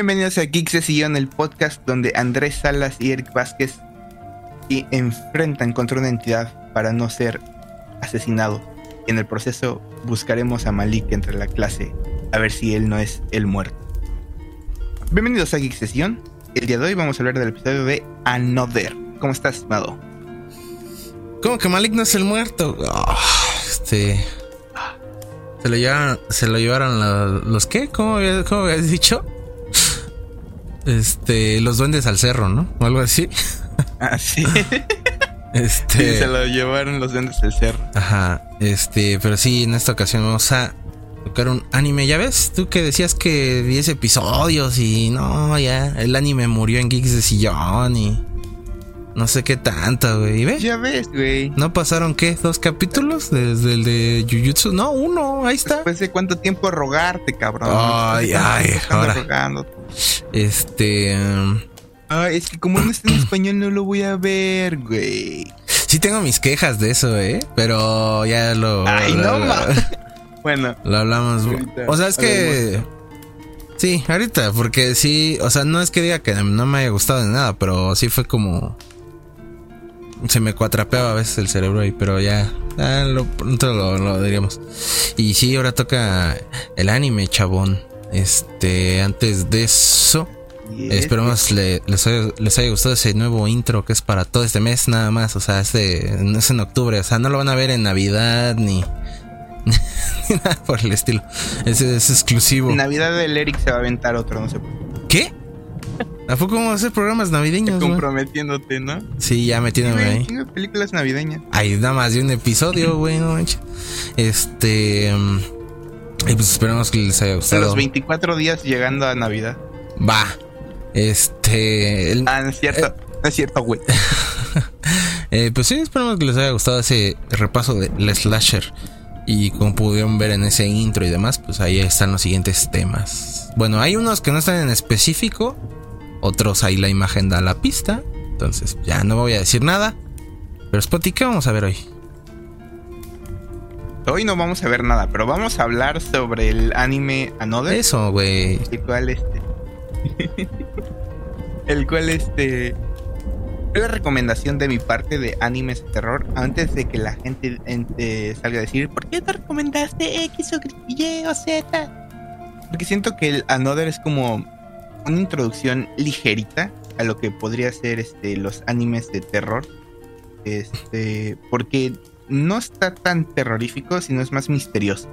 Bienvenidos a Geeks de Sillón, el podcast donde Andrés Salas y Eric Vázquez y enfrentan contra una entidad para no ser asesinado. En el proceso buscaremos a Malik entre la clase a ver si él no es el muerto. Bienvenidos a Geeks Sesión. El día de hoy vamos a hablar del episodio de Another. ¿Cómo estás, estimado? ¿Cómo que Malik no es el muerto? Ah, este. Se lo llevaron, se lo llevaron los, qué? ¿Cómo, ¿Cómo habías dicho? Este, los duendes al cerro, ¿no? O algo así. Ah, sí. Este. se lo llevaron los duendes del cerro. Ajá, este, pero sí, en esta ocasión vamos a tocar un anime. Ya ves, tú que decías que 10 episodios y no, ya, el anime murió en Geeks de Sillón y no sé qué tanto, güey. ¿Y ve? Ya ves, güey. ¿No pasaron qué? ¿Dos capítulos? Desde el de Jujutsu. No, uno, ahí está. Después de cuánto tiempo rogarte, cabrón. Ay, ay, ahora. rogando. Este. um, Ay, es que como no está en español no lo voy a ver, güey. sí tengo mis quejas de eso, ¿eh? Pero ya lo. Ay, no lo. Bueno, lo hablamos. Ahorita O sea, es que. Sí, ahorita, porque sí. O sea, no es que diga que no me haya gustado de nada, pero sí fue como. Se me cuatrapeaba a veces el cerebro ahí, pero ya. ya lo, pronto lo, lo diríamos. Y sí, ahora toca el anime, chabón. Este, antes de eso. y es- Esperemos le- les, haya, les haya gustado ese nuevo intro que es para todo este mes nada más. O sea, este, no es en octubre. O sea, no lo van a ver en Navidad ni, ni nada por el estilo. Ese es exclusivo. En Navidad el Eric se va a aventar otro, no sé qué. ¿A poco vamos a hacer programas navideños? güey? Comprometiéndote, ¿no? Sí, ya metiéndome ahí. películas navideñas. Hay nada más de un episodio, güey, no manches. Este. mm, Y pues esperemos que les haya A gustado. los 24 días llegando a Navidad. Va. Este. el- Ah, no es cierto. No es cierto, güey. Eh, pues sí, esperemos que les haya gustado ese repaso de la slasher. Y como pudieron ver en ese intro y demás, pues ahí están los siguientes temas. Bueno, hay unos que no están en específico, otros ahí la imagen da la pista. Entonces ya no voy a decir nada. Pero Spotty, ¿qué vamos a ver hoy? Hoy no vamos a ver nada, pero vamos a hablar sobre el anime Another. Eso, güey. El cual este. el cual este. Es la recomendación de mi parte de animes de terror. Antes de que la gente ente- salga a decir, ¿por qué te recomendaste X o Y o Z? Porque siento que el Another es como una introducción ligerita a lo que podría ser este, los animes de terror. Este. Porque no está tan terrorífico, sino es más misterioso.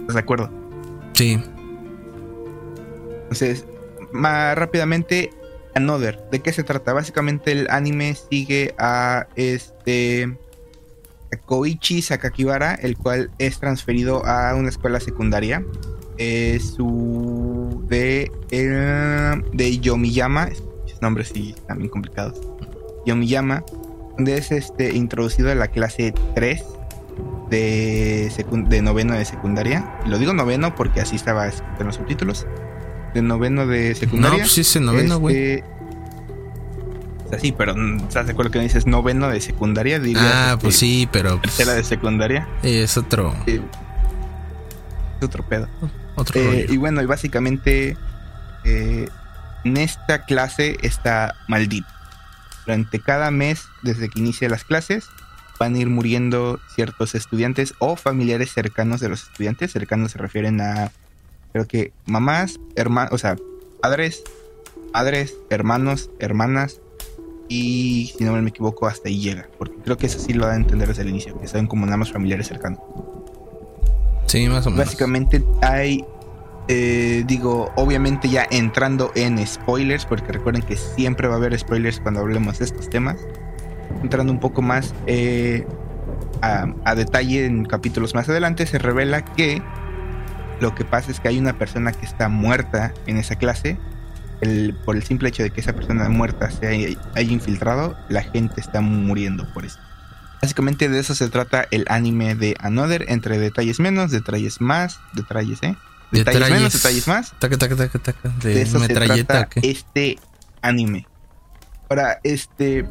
¿Estás de acuerdo? Sí. Entonces, más rápidamente, Another. ¿De qué se trata? Básicamente el anime sigue a este a Koichi Sakakibara, el cual es transferido a una escuela secundaria. Es su de eh, de Yomiyama, esos nombres sí están bien complicados. Yomiyama, donde es este introducido a la clase 3 de, de noveno de secundaria. Lo digo noveno porque así estaba escrito en los subtítulos. De noveno de No, secundaria. pues sí, ese noveno, güey. Este, O sea, sí, pero ¿estás de acuerdo que dices noveno de secundaria? Dirías, Ah, este, pues sí, pero Tercera de secundaria. es otro, es otro pedo. Otro Eh, y bueno, y básicamente eh, en esta clase está maldito. Durante cada mes, desde que inicia las clases, van a ir muriendo ciertos estudiantes o familiares cercanos de los estudiantes. Cercanos se refieren a, creo que mamás, hermanos, o sea, padres, padres, hermanos, hermanas. Y si no me equivoco, hasta ahí llega. Porque creo que eso sí lo da a entender desde el inicio, que son como nada más familiares cercanos. Sí, más o menos. Básicamente hay, eh, digo, obviamente ya entrando en spoilers, porque recuerden que siempre va a haber spoilers cuando hablemos de estos temas. Entrando un poco más eh, a, detalle en capítulos más adelante, se revela que lo que pasa es que hay una persona que está muerta en esa clase. El- por el simple hecho de que esa persona muerta se haya, haya infiltrado, la gente está muriendo por eso. Básicamente de eso se trata el anime de Another, entre detalles menos, detalles más, detalles, ¿eh? Detalles menos, detalles más. Taca, taca, taca, taca. De, De eso se trata este anime. Ahora, este...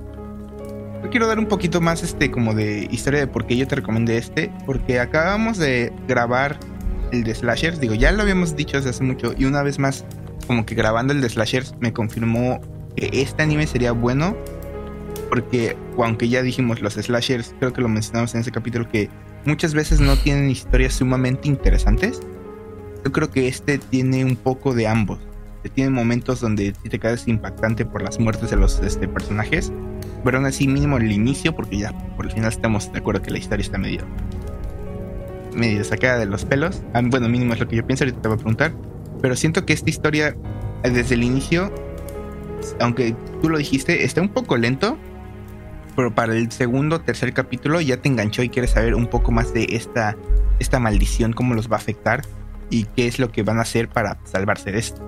Yo quiero dar un poquito más, este, como de historia de por qué yo te recomendé este. Porque acabamos de grabar el de Slashers. Digo, ya lo habíamos dicho desde hace mucho. Y una vez más, como que grabando el de Slashers me confirmó que este anime sería bueno. Porque aunque ya dijimos los slashers, creo que lo mencionamos en ese capítulo, que muchas veces no tienen historias sumamente interesantes. Yo creo que este tiene un poco de ambos. Tiene momentos donde te quedas impactante por las muertes de los este, personajes. Pero aún así, mínimo el inicio, porque ya por el final estamos de acuerdo que la historia está medio, medio sacada de los pelos. Ah, bueno, mínimo es lo que yo pienso, ahorita te voy a preguntar. Pero siento que esta historia, desde el inicio, aunque tú lo dijiste, está un poco lento. Pero para el segundo, tercer capítulo ya te enganchó y quieres saber un poco más de esta, esta maldición, cómo los va a afectar y qué es lo que van a hacer para salvarse de esto.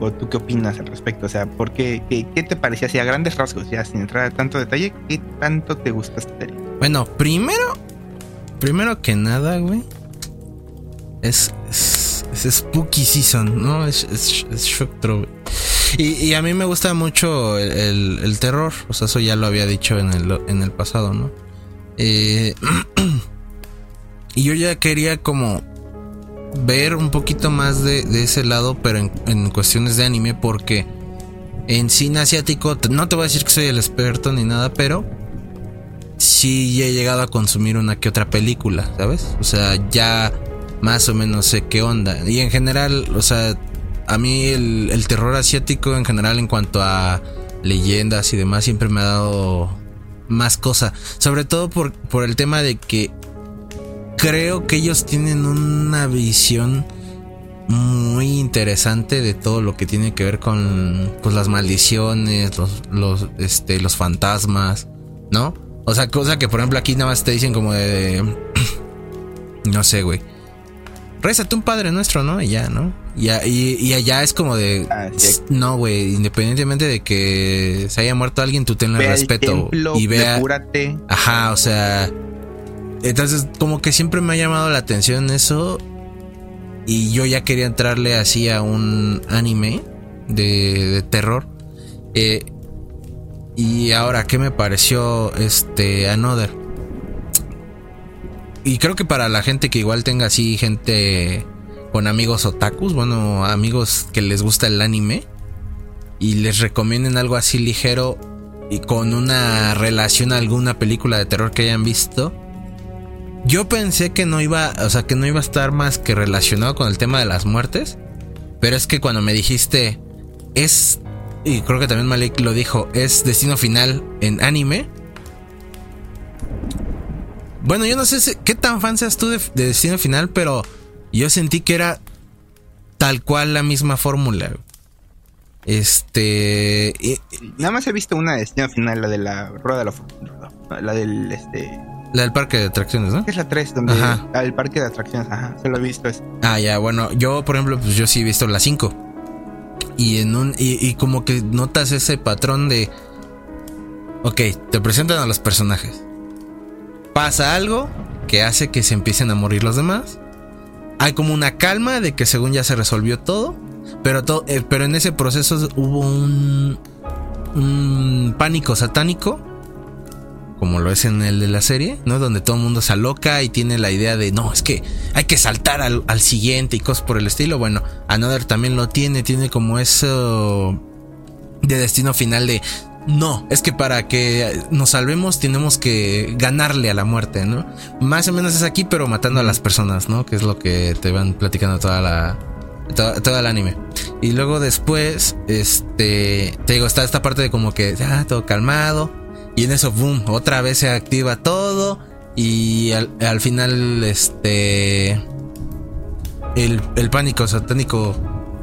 ¿O tú qué opinas al respecto? O sea, ¿por qué, te parecía así a grandes rasgos, ya sin entrar a tanto detalle, qué tanto te gusta esta? Bueno, primero, primero que nada, güey, es, es, Spooky Season, ¿no? Es, es, Shock y, a mí me gusta mucho el, terror, o sea, eso ya lo había dicho en el, en el pasado, ¿no? Eh, y yo ya quería como ver un poquito más de, ese lado, pero en, cuestiones de anime, porque en cine asiático, no te voy a decir que soy el experto ni nada, pero sí he llegado a consumir una que otra película, ¿sabes? O sea, ya más o menos sé qué onda. Y en general, o sea, a mí el, terror asiático en general en cuanto a leyendas y demás siempre me ha dado más cosa. Sobre todo por, por el tema de que creo que ellos tienen una visión muy interesante de todo lo que tiene que ver con pues, las maldiciones, los, los, este, los fantasmas, ¿no? O sea, cosa que por ejemplo aquí nada más te dicen como de... no sé, güey rézate un padre nuestro, ¿no? Y ya, ¿no? Y, y, allá es como de. Ah, no, güey, independientemente de que se haya muerto alguien, tú tenle respeto. y vea. Ajá, o sea. Entonces, como que siempre me ha llamado la atención eso. Y yo ya quería entrarle así a un anime de, terror. Eh, y ahora, ¿qué me pareció este Another? y creo que para la gente que igual tenga así gente con amigos otakus, bueno, amigos que les gusta el anime y les recomienden algo así ligero y con una relación a alguna película de terror que hayan visto. Yo pensé que no iba, o sea, que no iba a estar más que relacionado con el tema de las muertes, pero es que cuando me dijiste es y creo que también Malik lo dijo, es destino final en anime bueno, yo no sé qué tan fan seas tú de, Destino Final, pero yo sentí que era tal cual la misma fórmula. Este. Nada más he visto una Destino Final, la de la Rueda de la Fortuna. La del este. La del parque de atracciones, ¿no? Es la 3, donde. Ajá. el parque de atracciones, ajá. Se lo he visto. Eso. Ah, ya, bueno. Yo, por ejemplo, pues yo sí he visto la 5. Y en un. Y, y como que notas ese patrón de. Ok, te presentan a los personajes pasa algo que hace que se empiecen a morir los demás. Hay como una calma de que según ya se resolvió todo, pero, eh, pero en ese proceso hubo un, un pánico satánico, como lo es en el de la serie, ¿no? Donde todo el mundo se aloca y tiene la idea de, no, es que hay que saltar al, al siguiente y cosas por el estilo. Bueno, Another también lo tiene, tiene como eso de destino final de no, es que para que nos salvemos tenemos que ganarle a la muerte, ¿no? Más o menos es aquí, pero matando a las personas, ¿no? Que es lo que te van platicando toda la. Toda, el anime. Y luego después, este. Te digo, está esta parte de como que. Ah, todo calmado. Y en eso, boom, otra vez se activa todo. Y al, final, este. El, el pánico satánico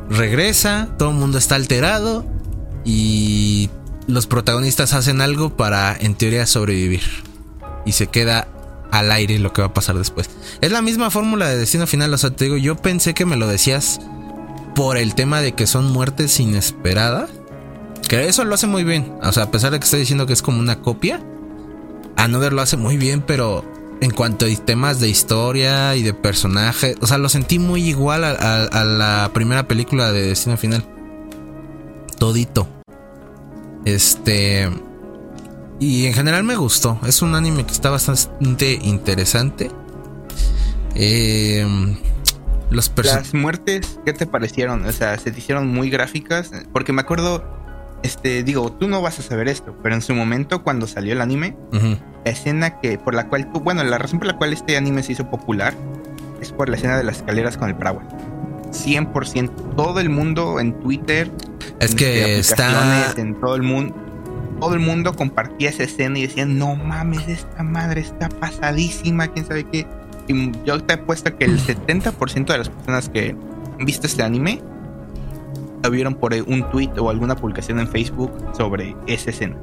regresa. Todo el mundo está alterado. Y los protagonistas hacen algo para, en teoría, sobrevivir. Y se queda al aire lo que va a pasar después. Es la misma fórmula de destino final. O sea, te digo, yo pensé que me lo decías por el tema de que son muertes inesperadas. Que eso lo hace muy bien. O sea, a pesar de que estoy diciendo que es como una copia, Another lo hace muy bien, pero en cuanto a temas de historia y de personaje, o sea, lo sentí muy igual a la primera película de Destino Final. Todito. Este. Y en general me gustó. Es un anime que está bastante interesante. Eh, Los Las muertes, ¿qué te parecieron? O sea, se te hicieron muy gráficas. Porque me acuerdo, este, digo, tú no vas a saber esto, pero en su momento, cuando salió el anime, la escena que, por la cual tú, bueno, la razón por la cual este anime se hizo popular es por la escena de las escaleras con el paraguas. 100%. Todo el mundo en Twitter. Es que está. En todo el mundo. Todo el mundo compartía esa escena y decían, no mames, esta madre está pasadísima, quién sabe qué yo te apuesto que el 70% de las personas que han visto este anime lo vieron por un tweet o alguna publicación en Facebook sobre esa escena.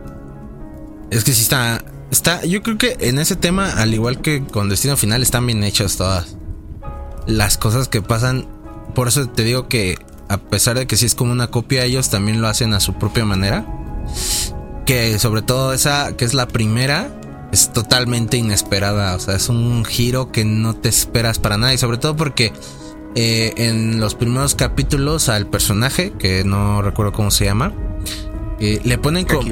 Es que sí está. Está. Yo creo que en ese tema, al igual que con Destino Final, están bien hechas todas. Las cosas que pasan. Por eso te digo que. A pesar de que sí es como una copia, ellos también lo hacen a su propia manera. Que sobre todo esa, que es la primera, es totalmente inesperada. O sea, es un giro que no te esperas para nada. Y sobre todo porque eh, en los primeros capítulos al personaje, que no recuerdo cómo se llama, eh, le ponen como.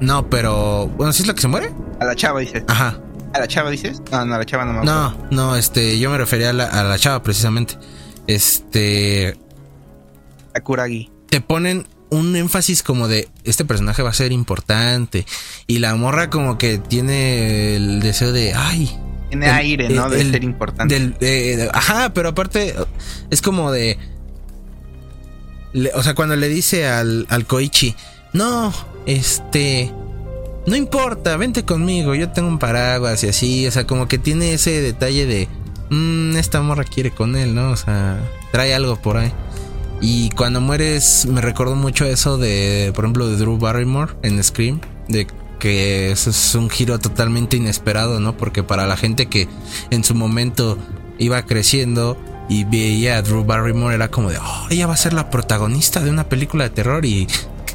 No, pero. Bueno, ¿sí es la que se muere? A la chava dices. Ajá. ¿A la chava dices? No, no, a la chava no me No, no, este, yo me refería a la, a la chava precisamente. Este. A Kuragi. Te ponen un énfasis como de este personaje va a ser importante y la morra como que tiene el deseo de ay tiene aire no de ser importante ajá pero aparte es como de o sea cuando le dice al, al Koichi no este no importa vente conmigo yo tengo un paraguas y así o sea como que tiene ese detalle de mmm, esta morra quiere con él no o sea trae algo por ahí y cuando mueres, me recuerdo mucho eso de, por ejemplo, de Drew Barrymore en Scream, de que eso es un giro totalmente inesperado, ¿no? Porque para la gente que en su momento iba creciendo y veía a Drew Barrymore era como de, oh, ella va a ser la protagonista de una película de terror y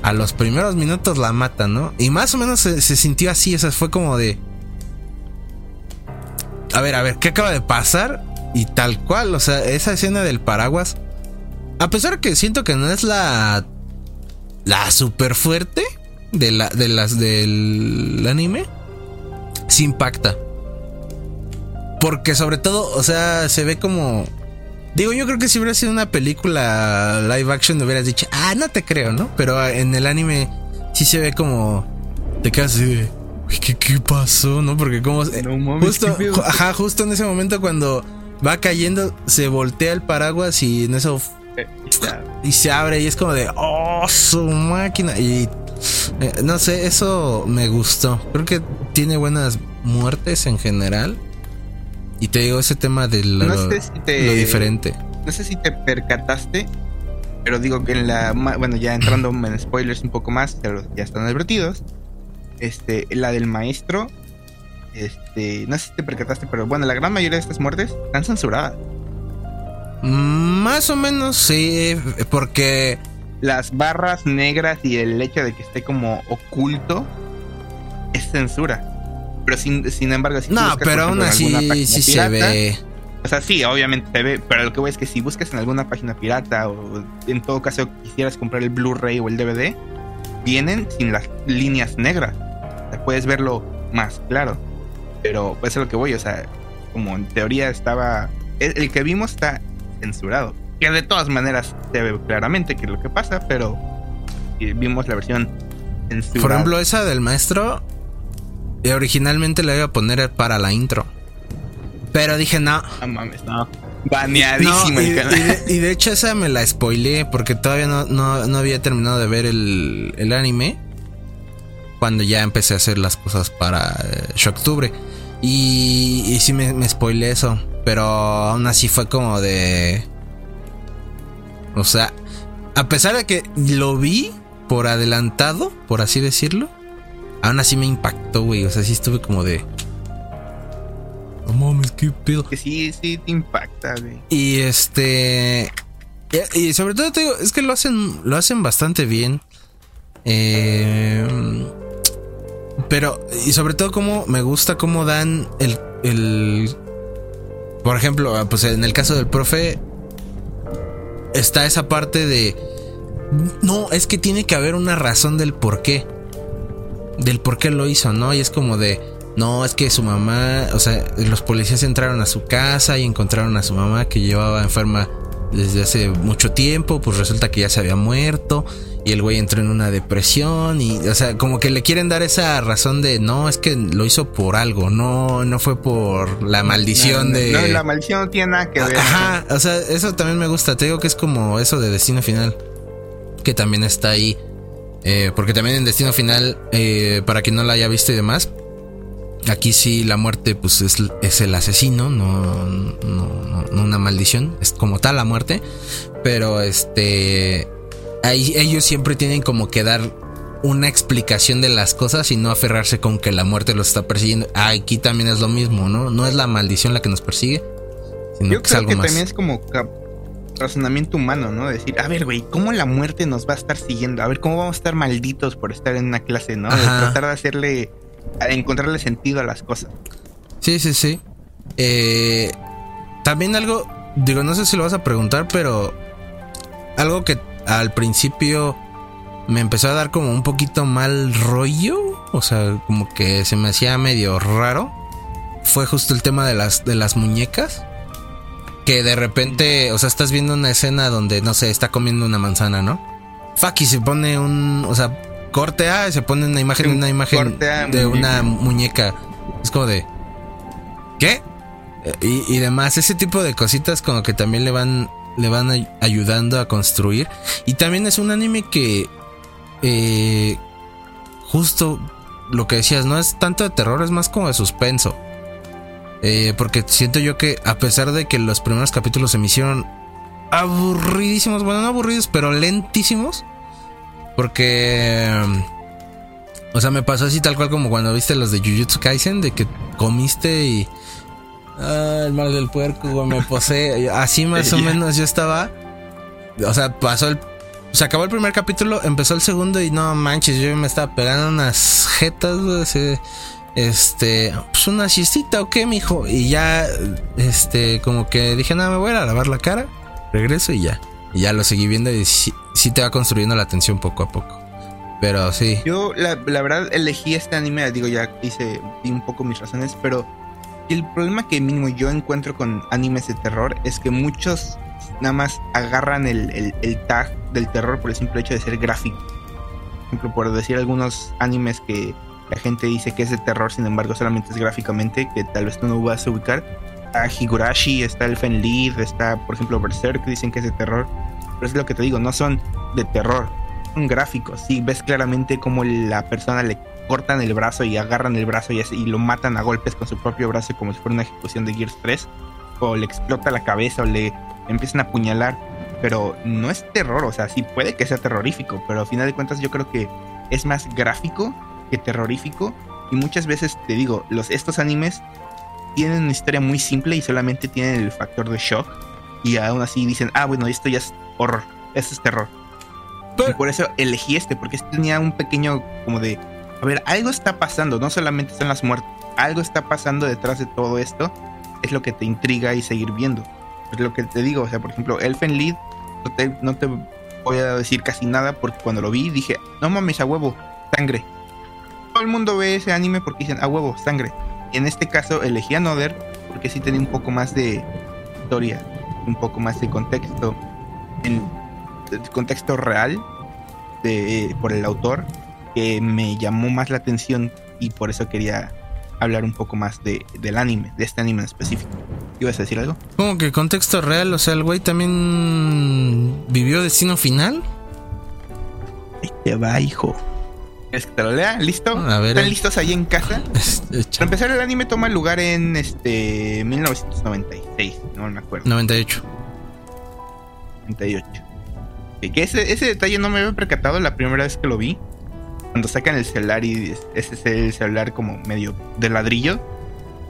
a los primeros minutos la mata, ¿no? Y más o menos se, se sintió así, o sea, fue como de... A ver, a ver, ¿qué acaba de pasar? Y tal cual, o sea, esa escena del paraguas a pesar que siento que no es la. La super fuerte de, la, de las del anime. Sí impacta. Porque sobre todo, o sea, se ve como. Digo, yo creo que si hubiera sido una película live action, hubieras dicho, ah, no te creo, ¿no? Pero en el anime sí se ve como. Te quedas así de. ¿Qué, ¿Qué, pasó? ¿No? Porque como. justo, ajá, justo en ese momento cuando va cayendo, se voltea el paraguas y en eso y se abre y es como de, oh, su máquina. Y eh, no sé, eso me gustó. Creo que tiene buenas muertes en general. Y te digo ese tema de lo, diferente. No sé si te percataste, pero digo que en la. Bueno, ya entrando en spoilers un poco más, pero ya están advertidos. Este, la del maestro. Este, no sé si te percataste, pero bueno, la gran mayoría de estas muertes están censuradas. Más o menos sí, porque las barras negras y el hecho de que esté como oculto es censura. Pero sin, sin embargo, si No, pero aún así sí se ve. O sea, sí, obviamente se ve, pero lo que voy es que si buscas en alguna página pirata o en todo caso quisieras comprar el Blu-ray o el DVD, vienen sin las líneas negras. Puedes verlo más claro. Pero pues es lo que voy, o sea, como en teoría estaba... el que vimos está censurado. Que de todas maneras se ve claramente que es lo que pasa, pero vimos la versión censurada. Por ejemplo, esa del maestro, eh, originalmente la iba a poner para la intro. Pero dije, no. No mames, no. Baneadísima y, de, hecho esa me la spoileé porque todavía no, no, había terminado de ver el, el, anime. Cuando ya empecé a hacer las cosas para eh, octubre. Y, y sí me, me spoileé eso. Pero aún así fue como de... O sea, a pesar de que lo vi por adelantado, por así decirlo, aún así me impactó, güey. O sea, sí estuve como de... No mames, qué pedo. Que sí, sí te impacta, güey. Y este... Y sobre todo te digo, es que lo hacen, lo hacen bastante bien. Eh, pero, y sobre todo como me gusta cómo dan el, el por ejemplo, ah, pues en el caso del profe, está esa parte de. No, es que tiene que haber una razón del por qué. Del por qué lo hizo, ¿no? Y es como de. no, es que su mamá, o sea, los policías entraron a su casa y encontraron a su mamá que llevaba enferma desde hace mucho tiempo, pues resulta que ya se había muerto y el güey entró en una depresión y, o sea, como que le quieren dar esa razón de, no, es que lo hizo por algo, no, no fue por la maldición de... No, la maldición no tiene nada que ver. Ajá, o sea, eso también me gusta, te digo que es como eso de destino final, que también está ahí. Eh, porque también en Destino Final, eh, para quien no la haya visto y demás, aquí sí la muerte pues es, es el asesino, no, no, no, una maldición, es como tal la muerte. Pero este, ahí, ellos siempre tienen como que dar una explicación de las cosas y no aferrarse con que la muerte los está persiguiendo. Aquí también es lo mismo, ¿no? No es la maldición la que nos persigue, sino Yo que creo es algo que también es como razonamiento humano, ¿no? Decir, a ver, güey, ¿cómo la muerte nos va a estar siguiendo? A ver, ¿cómo vamos a estar malditos por estar en una clase, ¿no? De tratar de hacerle, encontrarle sentido a las cosas. Sí, sí, sí. Eh, también algo, digo, no sé si lo vas a preguntar, pero algo que al principio me empezó a dar como un poquito mal rollo, o sea, como que se me hacía medio raro, fue justo el tema de las, de las muñecas que de repente, o sea, estás viendo una escena donde, no sé, está comiendo una manzana, ¿no? Fuck, y se pone un, o sea, corte A y se pone una imagen, una imagen de una muñeca. Es como de, ¿qué? Y, y demás, ese tipo de cositas como que también le van, le van ayudando a construir. Y también es un anime que, eh, justo lo que decías, no es tanto de terror, es más como de suspenso. Eh, porque siento yo que a pesar de que los primeros capítulos se me hicieron aburridísimos, bueno, no aburridos, pero lentísimos. Porque... O sea, me pasó así tal cual como cuando viste los de Jujutsu Kaisen, de que comiste y... Ah, el mal del puerco, me posee. Así más o menos yo estaba... O sea, pasó el... Se acabó el primer capítulo, empezó el segundo y no manches, yo me estaba pegando unas jetas, así este, pues una siestita o qué, mijo. Y ya, este, como que dije, nada, me voy a, lavar la cara, regreso y ya. Y ya lo seguí viendo y sí, te va construyendo la atención poco a poco. Pero sí. Yo, la, verdad, elegí este anime, digo, ya hice un poco mis razones, pero el problema que mínimo yo encuentro con animes de terror es que muchos nada más agarran el, el tag del terror por el simple hecho de ser gráfico. Por ejemplo, por decir algunos animes que la gente dice que es de terror, sin embargo, solamente es gráficamente, que tal vez tú no vas a ubicar. A Higurashi, está el Lead, está, por ejemplo, Berserk, dicen que es de terror. Pero es lo que te digo, no son de terror, son gráficos. Sí, ves claramente cómo la persona le cortan el brazo y agarran el brazo y, y lo matan a golpes con su propio brazo como si fuera una ejecución de Gears 3. O le explota la cabeza o le empiezan a apuñalar. Pero no es terror, o sea, sí puede que sea terrorífico, pero al final de cuentas yo creo que es más gráfico que terrorífico. Y muchas veces te digo, los, estos animes tienen una historia muy simple y solamente tienen el factor de shock. Y aún así dicen, ah, bueno, esto ya es horror, esto es terror. Y por eso elegí este, porque este tenía un pequeño como de, a ver, algo está pasando, no solamente son las muertes, algo está pasando detrás de todo esto, es lo que te intriga y seguir viendo. Es lo que te digo, o sea, por ejemplo, Elfen Lied, no te, no te voy a decir casi nada porque cuando lo vi dije, no mames a huevo, sangre, todo el mundo ve ese anime porque dicen, a huevo, sangre. Y en este caso elegí a porque sí tenía un poco más de historia, un poco más de contexto, en contexto real de, por el autor, que me llamó más la atención y por eso quería hablar un poco más de, del anime, de este anime en específico. ¿Ibas a decir algo? ¿Cómo que contexto real? O sea, el güey también vivió destino final. Ahí te va, hijo. ¿Quieres que te lo lea? ¿Listo? ¿Están listos ahí en casa? Para empezar, el anime toma lugar en este 1996, no me acuerdo. 98. 98. Que ese, ese detalle no me había percatado la primera vez que lo vi. Cuando sacan el celular y ese es el celular como medio de ladrillo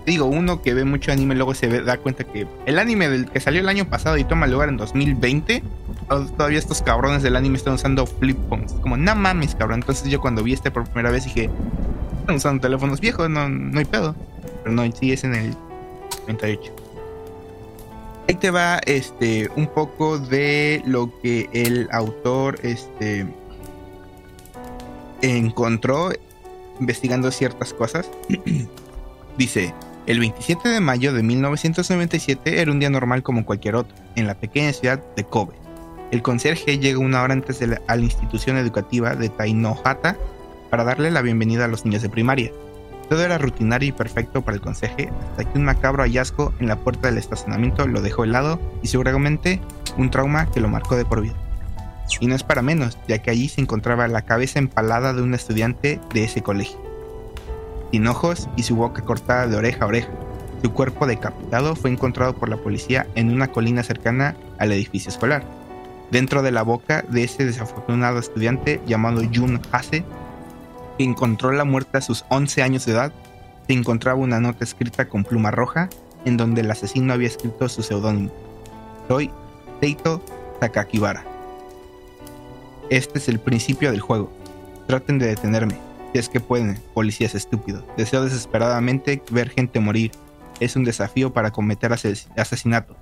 digo, uno que ve mucho anime luego se da cuenta que el anime que salió el año pasado y toma lugar en 2020, todavía estos cabrones del anime están usando flip phones. Como, no mames, cabrón. Entonces yo cuando vi este por primera vez dije, están usando teléfonos viejos, no, no hay pedo. Pero no, sí es en el 98. Ahí te va este un poco de lo que el autor este encontró investigando ciertas cosas. Dice, el 27 de mayo de 1997 era un día normal como cualquier otro, en la pequeña ciudad de Kobe. El conserje llega una hora antes de a la institución educativa de Tainohata para darle la bienvenida a los niños de primaria. Todo era rutinario y perfecto para el conserje hasta que un macabro hallazgo en la puerta del estacionamiento lo dejó helado y seguramente un trauma que lo marcó de por vida. Y no es para menos, ya que allí se encontraba la cabeza empalada de un estudiante de ese colegio, sin ojos y su boca cortada de oreja a oreja. Su cuerpo decapitado fue encontrado por la policía en una colina cercana al edificio escolar. Dentro de la boca de ese desafortunado estudiante llamado Jun Hase que encontró la muerte a sus 11 años de edad, se encontraba una nota escrita con pluma roja en donde el asesino había escrito su seudónimo. Soy Teito Takakibara. Este es el principio del juego. Traten de detenerme, si es que pueden, policías estúpidos. Deseo desesperadamente ver gente morir. Es un desafío para cometer asesinato.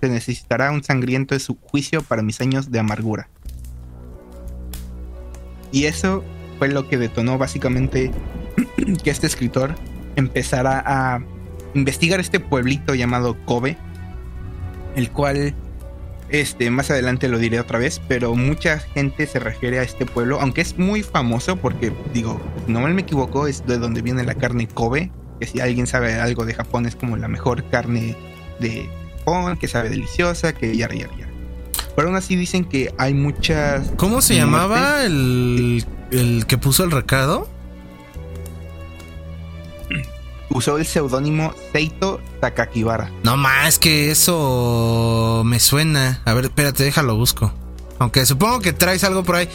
Se necesitará un sangriento juicio para mis años de amargura. Y eso fue lo que detonó básicamente que este escritor empezara a investigar este pueblito llamado Kobe, el cual este, más adelante lo diré otra vez, pero mucha gente se refiere a este pueblo, aunque es muy famoso porque, digo, no me equivoco, es de donde viene la carne Kobe, que si alguien sabe algo de Japón es como la mejor carne de Japón, que sabe deliciosa, que ya, ya, ya. Pero aún así dicen que hay muchas... ¿Cómo se llamaba el el que puso el recado? Usó el seudónimo Seito Takakibara. No más que eso me suena. A ver, espérate, déjalo busco. Aunque supongo que traes algo por ahí.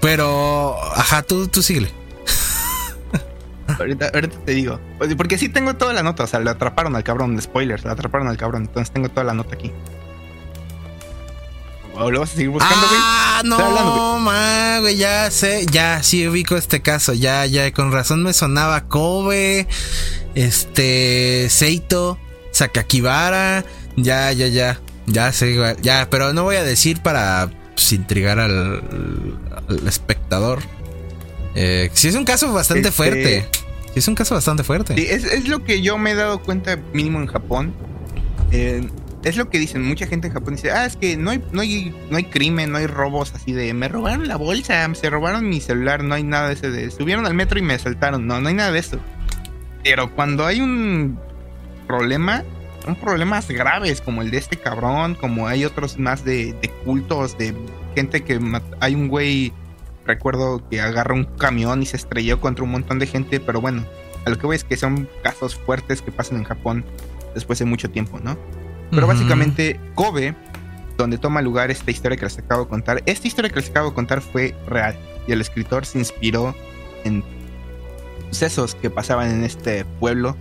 Pero, ajá, tú, tú síguele. ahorita, ahorita te digo. Porque sí tengo toda la nota. O sea, le atraparon al cabrón. Spoilers, le atraparon al cabrón. Entonces tengo toda la nota aquí. ¿O lo vas a seguir buscando, güey? Ah, no, ma, güey, ya sé, ya sí ubico este caso, ya, ya, con razón me sonaba Kobe, este, Seito, Sakakibara, ya, ya, ya, ya sé, ya, pero no voy a decir para pues, intrigar al, espectador. Eh, sí es un caso bastante este, fuerte. Sí es un caso bastante fuerte. Sí, es, es, lo que yo me he dado cuenta mínimo en Japón. Eh, es lo que dicen, mucha gente en Japón dice, ah, es que no hay, no hay, no hay crimen, no hay robos así de, me robaron la bolsa, se robaron mi celular, no hay nada de ese de, subieron al metro y me asaltaron, no, no hay nada de eso. Pero cuando hay un problema, son problemas graves como el de este cabrón, como hay otros más de, cultos, de gente que hay un güey, recuerdo que agarró un camión y se estrelló contra un montón de gente, pero bueno, a lo que voy es que son casos fuertes que pasan en Japón después de mucho tiempo, ¿no? Pero básicamente Kobe, donde toma lugar esta historia que les acabo de contar, esta historia que les acabo de contar fue real y el escritor se inspiró en sucesos que pasaban en este pueblo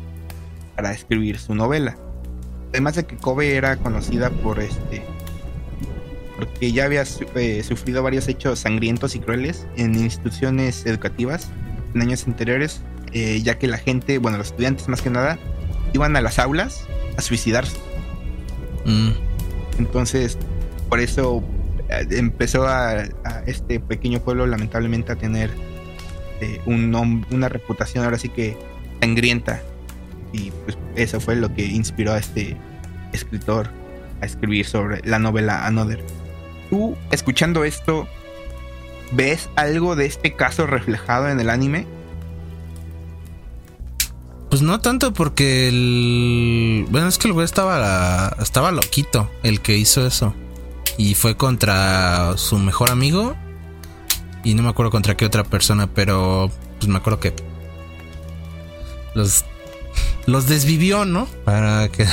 para escribir su novela. Además de que Kobe era conocida por este porque ya había eh, sufrido varios hechos sangrientos y crueles en instituciones educativas en años anteriores, eh, ya que la gente, bueno, los estudiantes más que nada, iban a las aulas a suicidarse. Mm. Entonces, por eso eh, empezó a, este pequeño pueblo lamentablemente a tener eh, un una reputación ahora sí que sangrienta. Y pues eso fue lo que inspiró a este escritor a escribir sobre la novela Another. Tú, escuchando esto, ¿ves algo de este caso reflejado en el anime? Pues no tanto porque el. Bueno, es que el güey estaba, estaba loquito, el que hizo eso. Y fue contra su mejor amigo. Y no me acuerdo contra qué otra persona, pero pues me acuerdo que los, los desvivió, ¿no? Para que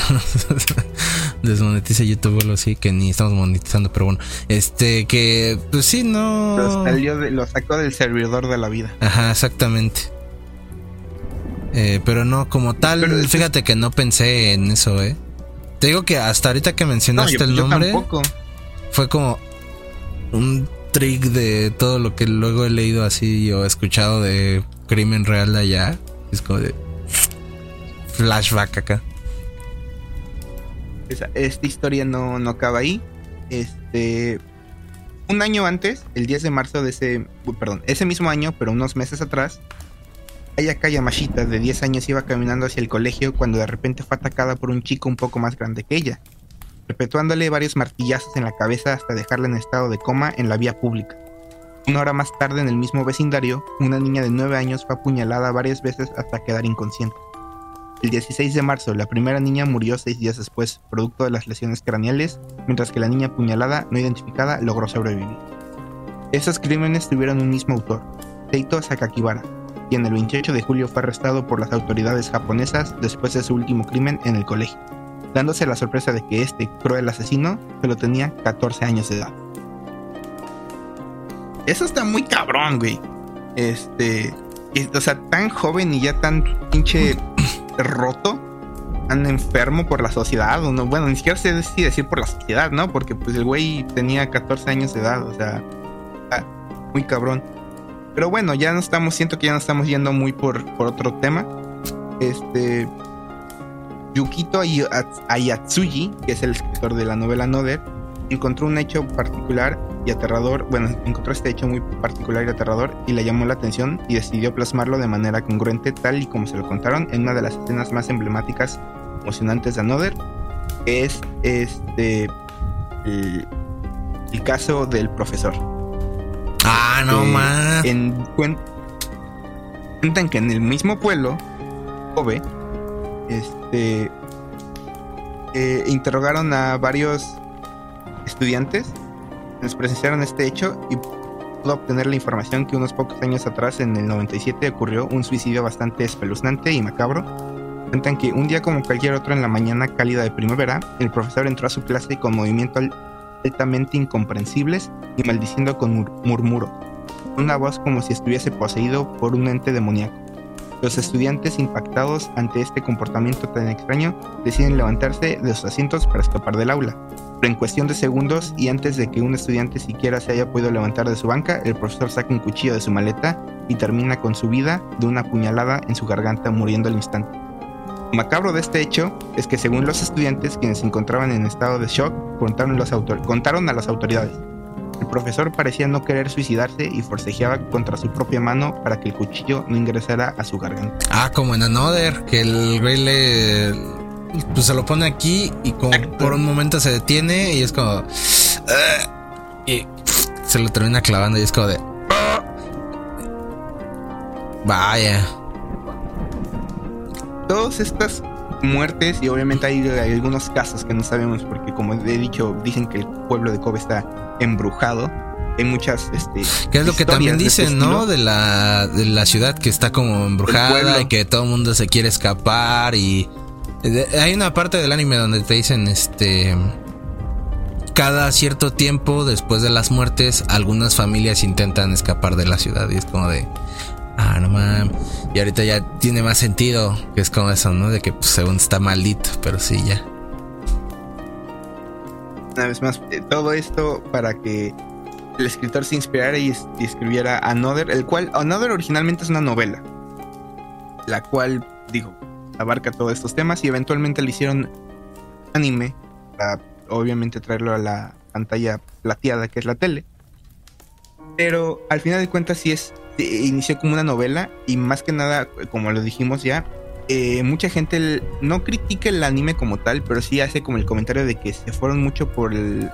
desmonetice YouTube o algo así, que ni estamos monetizando, pero bueno. Este, que pues sí, no. lo sacó del servidor de la vida. Ajá, exactamente. Eh, pero no, como tal, fíjate que no pensé en eso, ¿eh? Te digo que hasta ahorita que mencionaste el nombre, fue como un trick de todo lo que luego he leído así o escuchado de crimen real de allá. Es como de flashback acá. esta historia no, no acaba ahí. Este. Un año antes, el 10 de marzo de ese. Perdón, ese mismo año, pero unos meses atrás, Ayaka Yamashita, de 10 años, iba caminando hacia el colegio cuando de repente fue atacada por un chico un poco más grande que ella, perpetuándole varios martillazos en la cabeza hasta dejarla en estado de coma en la vía pública. Una hora más tarde, en el mismo vecindario, una niña de 9 años fue apuñalada varias veces hasta quedar inconsciente. El 16 de marzo, la primera niña murió seis días después, producto de las lesiones craneales, mientras que la niña apuñalada, no identificada, logró sobrevivir. Esos crímenes tuvieron un mismo autor, Teito Sakakibara, quien el 28 de julio fue arrestado por las autoridades japonesas después de su último crimen en el colegio, dándose la sorpresa de que este cruel asesino solo tenía 14 años de edad. Eso está muy cabrón, güey. Este, o sea, tan joven y ya tan pinche roto, tan enfermo por la sociedad, bueno, ni siquiera sé si decir por la sociedad, ¿no? Porque pues el güey tenía 14 años de edad, o sea, muy cabrón. Pero bueno, ya no estamos, siento que ya no estamos yendo muy por, por otro tema. Este, Yukito Ayatsuji, que es el escritor de la novela Noder, encontró un hecho particular y aterrador, bueno, encontró este hecho muy particular y aterrador y le llamó la atención y decidió plasmarlo de manera congruente tal y como se lo contaron en una de las escenas más emblemáticas, emocionantes de Another, es este el, caso del profesor. Ah, no más. En, cuentan que en el mismo pueblo, Kobe, este eh, interrogaron a varios estudiantes nos presenciaron este hecho y pudo obtener la información que unos pocos años atrás, en el 97, ocurrió un suicidio bastante espeluznante y macabro. Cuentan que un día como cualquier otro en la mañana cálida de primavera, el profesor entró a su clase con movimientos altamente incomprensibles y maldiciendo con murmuro, una voz como si estuviese poseído por un ente demoníaco. Los estudiantes impactados ante este comportamiento tan extraño deciden levantarse de sus asientos para escapar del aula. Pero en cuestión de segundos y antes de que un estudiante siquiera se haya podido levantar de su banca, el profesor saca un cuchillo de su maleta y termina con su vida de una puñalada en su garganta muriendo al instante. Lo macabro de este hecho es que según los estudiantes quienes se encontraban en estado de shock contaron, contaron a las autoridades. El profesor parecía no querer suicidarse y forcejeaba contra su propia mano para que el cuchillo no ingresara a su garganta. Ah, como en Another, que el güey le pues se lo pone aquí y como por un momento se detiene y es como y se lo termina clavando y es como de vaya todas estas muertes y obviamente hay, algunos casos que no sabemos porque como he dicho dicen que el pueblo de Kobe está embrujado. Hay muchas este que es lo que también este dicen no de la de la ciudad que está como embrujada y que todo el mundo se quiere escapar y hay una parte del anime donde te dicen, este, cada cierto tiempo, después de las muertes, algunas familias intentan escapar de la ciudad y es como de, ah, no mames. Y ahorita ya tiene más sentido, que es como eso, ¿no? De que pues, según está maldito, pero sí, ya. Una vez más, eh, todo esto para que el escritor se inspirara y, y escribiera Another, el cual, Another originalmente es una novela, la cual, digo, abarca todos estos temas y eventualmente le hicieron anime para obviamente traerlo a la pantalla plateada que es la tele. Pero al final de cuentas sí es, inició como una novela y más que nada, como lo dijimos ya, eh, mucha gente no critica el anime como tal, pero sí hace como el comentario de que se fueron mucho por el,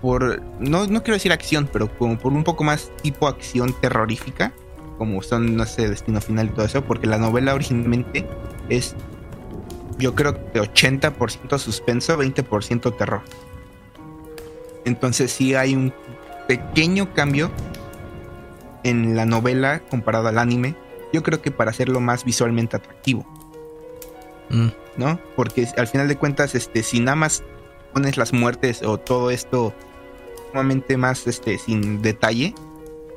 por no, no quiero decir acción, pero como por un poco más tipo acción terrorífica como son, no sé, Destino Final y todo eso, porque la novela originalmente es, yo creo que 80% suspenso, 20% terror. Entonces sí hay un pequeño cambio en la novela comparado al anime, yo creo que para hacerlo más visualmente atractivo. Mm. ¿No? Porque al final de cuentas, este, si nada más pones las muertes o todo esto sumamente más este, sin detalle,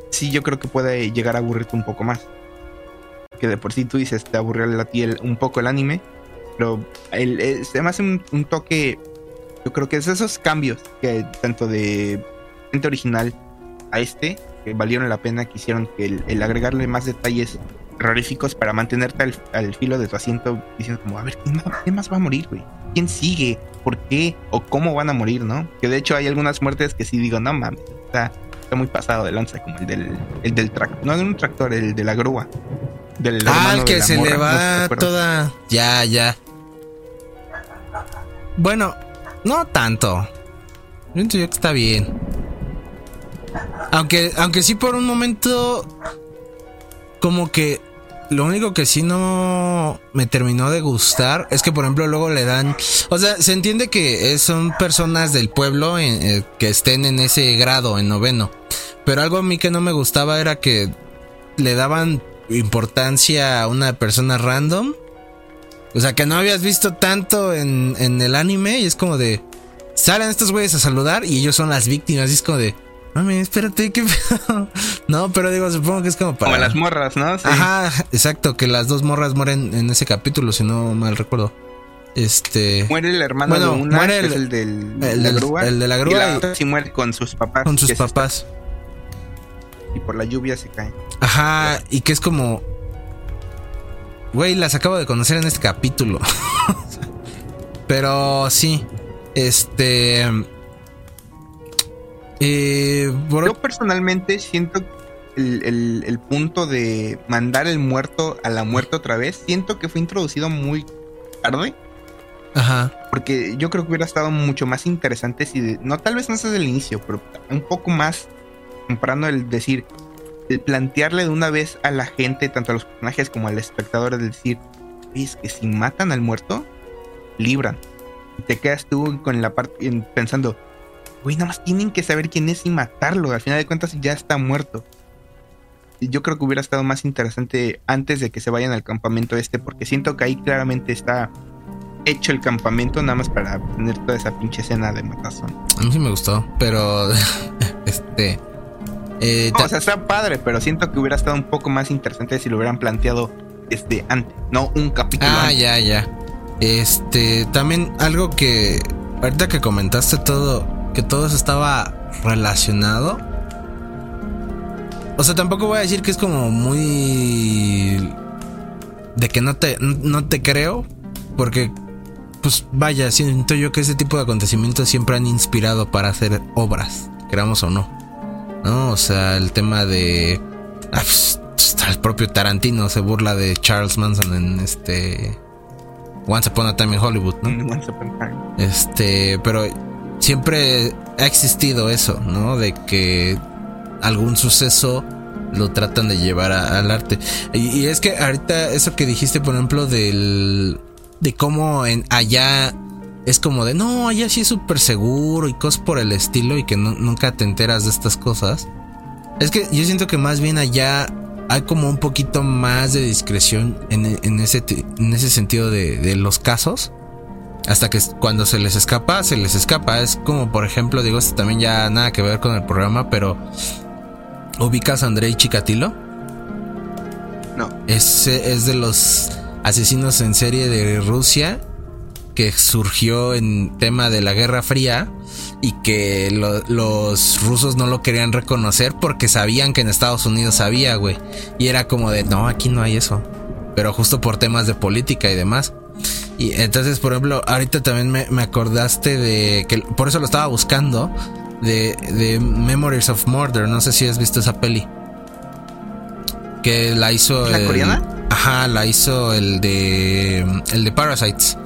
sí yo creo que puede llegar a aburrirte un poco más. Que de por sí tú dices, te aburrió la piel un poco el anime, pero el, el, se me hace un, toque, yo creo que es esos cambios que tanto de gente original a este, que valieron la pena, que hicieron que el, agregarle más detalles terroríficos para mantenerte al, filo de tu asiento diciendo como, a ver, ¿quién más, va a morir, güey? ¿Quién sigue? ¿Por qué? ¿O cómo van a morir, no? Que de hecho hay algunas muertes que sí digo, no mames, sea, está muy pasado de lanza, como el del, el del tractor, no de un tractor, el de la grúa. Del ah, el que se le va toda. Ya, ya. Bueno, no tanto. Yo que está bien. Aunque, aunque sí por un momento. Como que lo único que sí no me terminó de gustar es que, por ejemplo, luego le dan. O sea, se entiende que son personas del pueblo eh, que estén en ese grado, en noveno. Pero algo a mí que no me gustaba era que le daban importancia a una persona random. O sea, que no habías visto tanto en, en el anime y es como de. Salen estos güeyes a saludar y ellos son las víctimas. Y es como de. Mami, espérate, ¿qué No, pero digo, supongo que es como para. Como las morras, ¿no? Ajá, exacto, que las dos morras mueren en ese capítulo, si no mal recuerdo. Este. Muere el hermano bueno, de una, muere el, el, del, el, de la grúa. El de la grúa. Y la sí muere con sus papás. Con sus papás. Y por la lluvia se cae. Ajá, y que es como. Güey, las acabo de conocer en este capítulo. pero sí. Este eh, Yo personalmente siento el, el, punto de mandar el muerto a la muerte otra vez, siento que fue introducido muy tarde. Ajá. Porque yo creo que hubiera estado mucho más interesante si, no tal vez no desde el inicio, pero un poco más comprando el decir, el plantearle de una vez a la gente, tanto a los personajes como al espectador, el decir, es que si matan al muerto, libran. Y te quedas tú con la parte pensando, güey, nada más tienen que saber quién es y matarlo. Al final de cuentas ya está muerto. Y yo creo que hubiera estado más interesante antes de que se vayan al campamento este, porque siento que ahí claramente está hecho el campamento nada más para tener toda esa pinche escena de matazón. A mí sí me gustó, pero este... Eh, o sea, está padre, pero siento que hubiera estado un poco más interesante si lo hubieran planteado desde antes, no un capítulo. Ah, ya, ya. Este, también algo que ahorita que comentaste todo, que todo eso estaba relacionado. O sea, tampoco voy a decir que es como muy... De que no te, no te creo. Porque, pues vaya, siento yo que ese tipo de acontecimientos siempre han inspirado para hacer obras, queramos o no. ¿No? O sea, el tema de... Ah, pues, el propio Tarantino se burla de Charles Manson en este... Once Upon a Time in Hollywood, ¿no? Once Upon a Time. Este, pero siempre ha existido eso, ¿no? De que algún suceso lo tratan de llevar al arte. Y, es que ahorita eso que dijiste, por ejemplo, del de cómo en allá es como de no, allá sí es súper seguro y cosas por el estilo y que nunca te enteras de estas cosas. Es que yo siento que más bien allá hay como un poquito más de discreción en, ese, en ese sentido de, de los casos. Hasta que cuando se les escapa, se les escapa. Es como, por ejemplo, digo, esto también ya nada que ver con el programa, pero ¿ubicas a Andrei Chikatilo? No. Es, es de los asesinos en serie de Rusia que surgió en tema de la Guerra Fría y que los rusos no lo querían reconocer porque sabían que en Estados Unidos había, güey. Y era como de, no, aquí no hay eso. Pero justo por temas de política y demás. Y entonces, por ejemplo, ahorita también me, acordaste de que por eso lo estaba buscando de, de, Memories of Murder. No sé si has visto esa peli. Que la hizo. ¿La coreana? Ajá, la hizo el de. El de Parasites.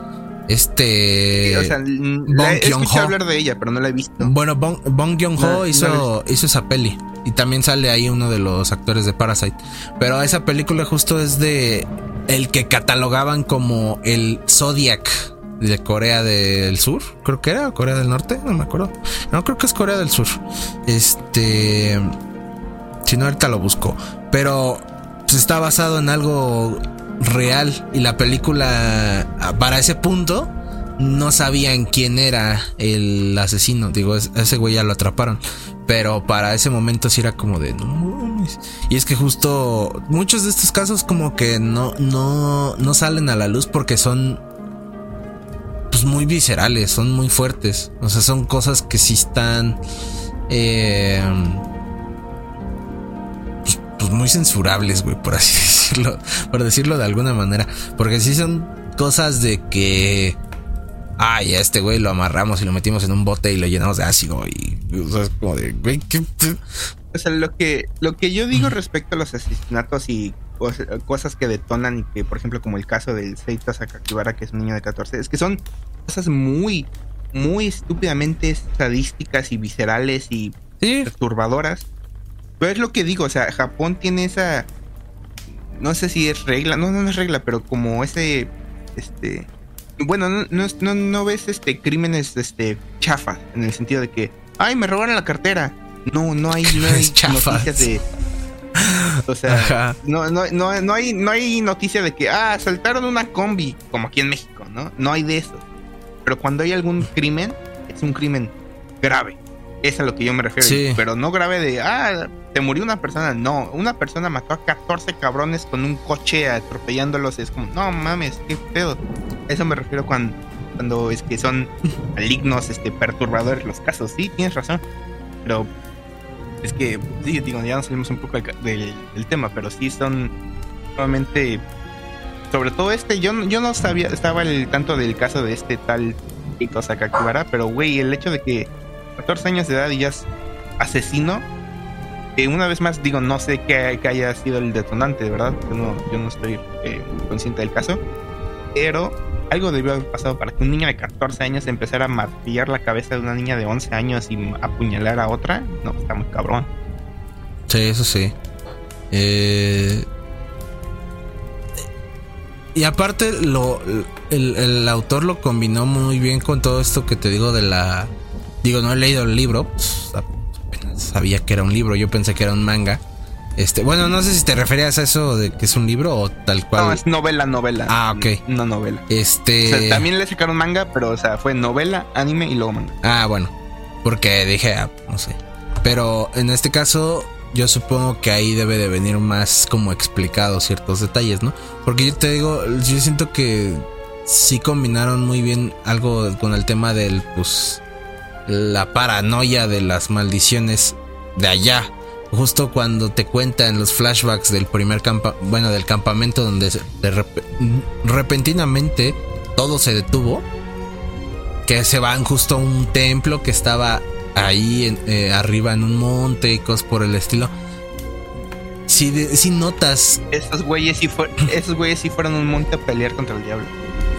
Este. o sea, he escuchado hablar de ella, pero no la he visto. Bueno, Bong, Bong Joon-ho hizo, hizo esa peli. Y también sale ahí uno de los actores de Parasite. Pero esa película justo es de el que catalogaban como el Zodiac de Corea del Sur, creo que era, Corea del Norte, no me acuerdo. No, creo que es Corea del Sur. Este, si no ahorita lo busco, pero pues, está basado en algo real y la película para ese punto no sabían quién era el asesino. Digo, ese güey ya lo atraparon. Pero para ese momento sí era como de. Y es que justo muchos de estos casos como que no, no, no salen a la luz porque son pues muy viscerales, son muy fuertes. O sea, son cosas que sí están eh, pues, muy censurables, güey, por así decirlo, por decirlo de alguna manera. Porque sí son cosas de que ay, a este güey lo amarramos y lo metimos en un bote y lo llenamos de ácido y O sea, es como de, güey, ¿qué? O sea, lo que, lo que yo digo respecto a los asesinatos y cosas que detonan y que, por ejemplo, como el caso del Seita Sakakibara, que es un niño de 14, es que son cosas muy, muy estúpidamente sadísticas y viscerales y perturbadoras. Pero es lo que digo, o sea, Japón tiene esa, no sé si es regla, no, no es regla, pero como ese, este, bueno, no, no, no, ves este crímenes, este, chafa, en el sentido de que, ay, me robaron la cartera. No, no hay, no hay noticias de o sea, no, no, no, no, hay, no hay noticia de que, ah, saltaron una combi, como aquí en México, ¿no? No hay de eso. Pero cuando hay algún crimen, es un crimen grave. Es a lo que yo me refiero. Pero no grave de, ah, te murió una persona. No, una persona mató a 14 cabrones con un coche atropellándolos. Es como, no mames, qué pedo. Eso me refiero cuando, cuando es que son malignos, este, perturbadores los casos. Sí, tienes razón. Pero es que, sí, digo, ya nos salimos un poco del, tema, pero sí son nuevamente, sobre todo este, yo, yo no sabía, estaba el tanto del caso de este tal Hito Sakakibara, pero güey, el hecho de que 14 años de edad y ya es asesino, que una vez más digo, no sé qué, haya sido el detonante, de verdad, yo no, estoy eh, consciente del caso, pero algo debió haber pasado para que un niño de 14 años empezara a martillar la cabeza de una niña de 11 años y apuñalar a otra. No, está muy cabrón. Sí, eso sí. Eh, y aparte, lo, el, autor lo combinó muy bien con todo esto que te digo de la... Digo, no he leído el libro. Pues, sabía que era un libro, yo pensé que era un manga. Este, bueno, no sé si te referías a eso de que es un libro o tal cual. No, es novela, novela. Ah, ok. No novela. Este. O sea, también le sacaron manga, pero, o sea, fue novela, anime y luego manga. Ah, bueno. Porque dije, ah, no sé. Pero en este caso, yo supongo que ahí debe de venir más como explicado ciertos detalles, ¿no? Porque yo te digo, yo siento que sí combinaron muy bien algo con el tema del, pues, la paranoia de las maldiciones de allá justo cuando te cuentan los flashbacks del primer campa bueno, del campamento donde repentinamente todo se detuvo, que se van justo a un templo que estaba ahí eh, arriba en un monte y cosas por el estilo. Si, si notas. Esos güeyes sí, esos güeyes sí fueron un monte a pelear contra el diablo.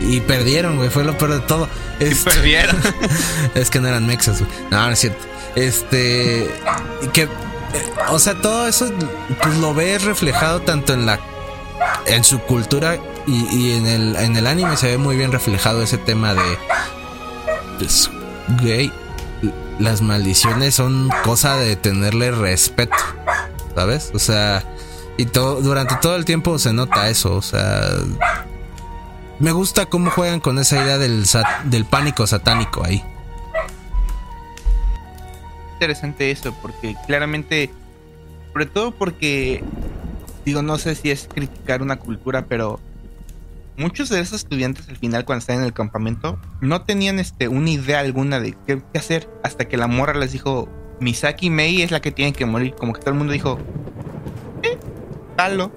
Y perdieron, güey, fue lo peor de todo. Este, perdieron. es que no eran mexas, güey. No, no es cierto. Este. Que o sea, todo eso pues lo ves reflejado tanto en la en su cultura y, en, el, en el anime se ve muy bien reflejado ese tema de pues, gay. Las maldiciones son cosa de tenerle respeto, ¿sabes? O sea, y todo durante todo el tiempo se nota eso, o sea, me gusta cómo juegan con esa idea del, del pánico satánico ahí. Interesante eso, porque claramente, sobre todo porque, digo, no sé si es criticar una cultura, pero muchos de esos estudiantes al final cuando están en el campamento no tenían este una idea alguna de qué, hacer hasta que la morra les dijo Misaki Mei es la que tiene que morir como que todo el mundo dijo eh, talo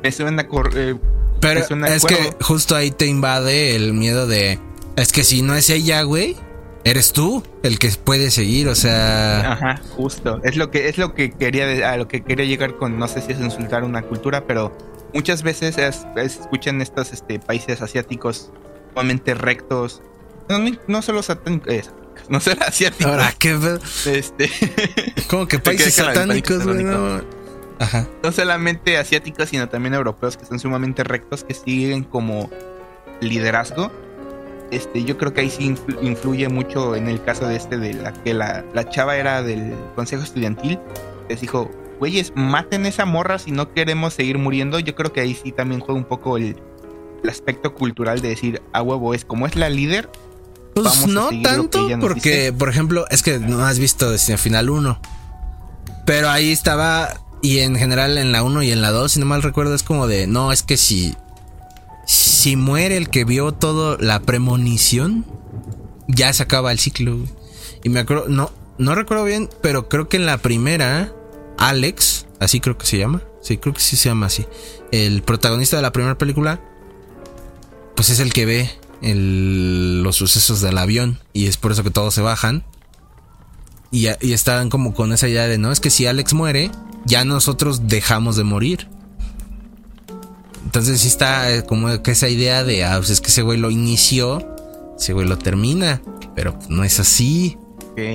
me suena a eh, pero es que justo ahí te invade el miedo de es que si no es ella güey eres tú el que puede seguir, o sea. Ajá, justo. Es lo que es lo que quería a lo que quería llegar con no sé si es insultar una cultura, pero muchas veces escuchan estos este, países asiáticos sumamente rectos. No, no solo satánicos, eh, no solo asiáticos. Ahora qué este ¿Cómo que países satánicos, no. Ajá. No solamente asiáticos, sino también europeos que son sumamente rectos que siguen como liderazgo este, yo creo que ahí sí influye mucho en el caso de este, de la que la, chava era del consejo estudiantil. Les dijo, güeyes, maten esa morra si no queremos seguir muriendo. Yo creo que ahí sí también juega un poco el, aspecto cultural de decir, a huevo, es como es la líder. Pues no tanto, porque, por ejemplo, es que no has visto desde el final 1. Pero ahí estaba, y en general en la 1 y en la 2, si no mal recuerdo, es como de, no, es que si si muere el que vio todo la premonición, ya se acaba el ciclo. Y me acuerdo, no, no recuerdo bien, pero creo que en la primera, Alex, así creo que se llama, sí, creo que sí se llama así, el protagonista de la primera película, pues es el que ve los sucesos del avión y es por eso que todos se bajan. Y, y estaban como con esa idea de, no, es que si Alex muere, ya nosotros dejamos de morir. Entonces sí está eh, como que esa idea de, ah, pues es que ese güey lo inició, ese güey lo termina, pero no es así.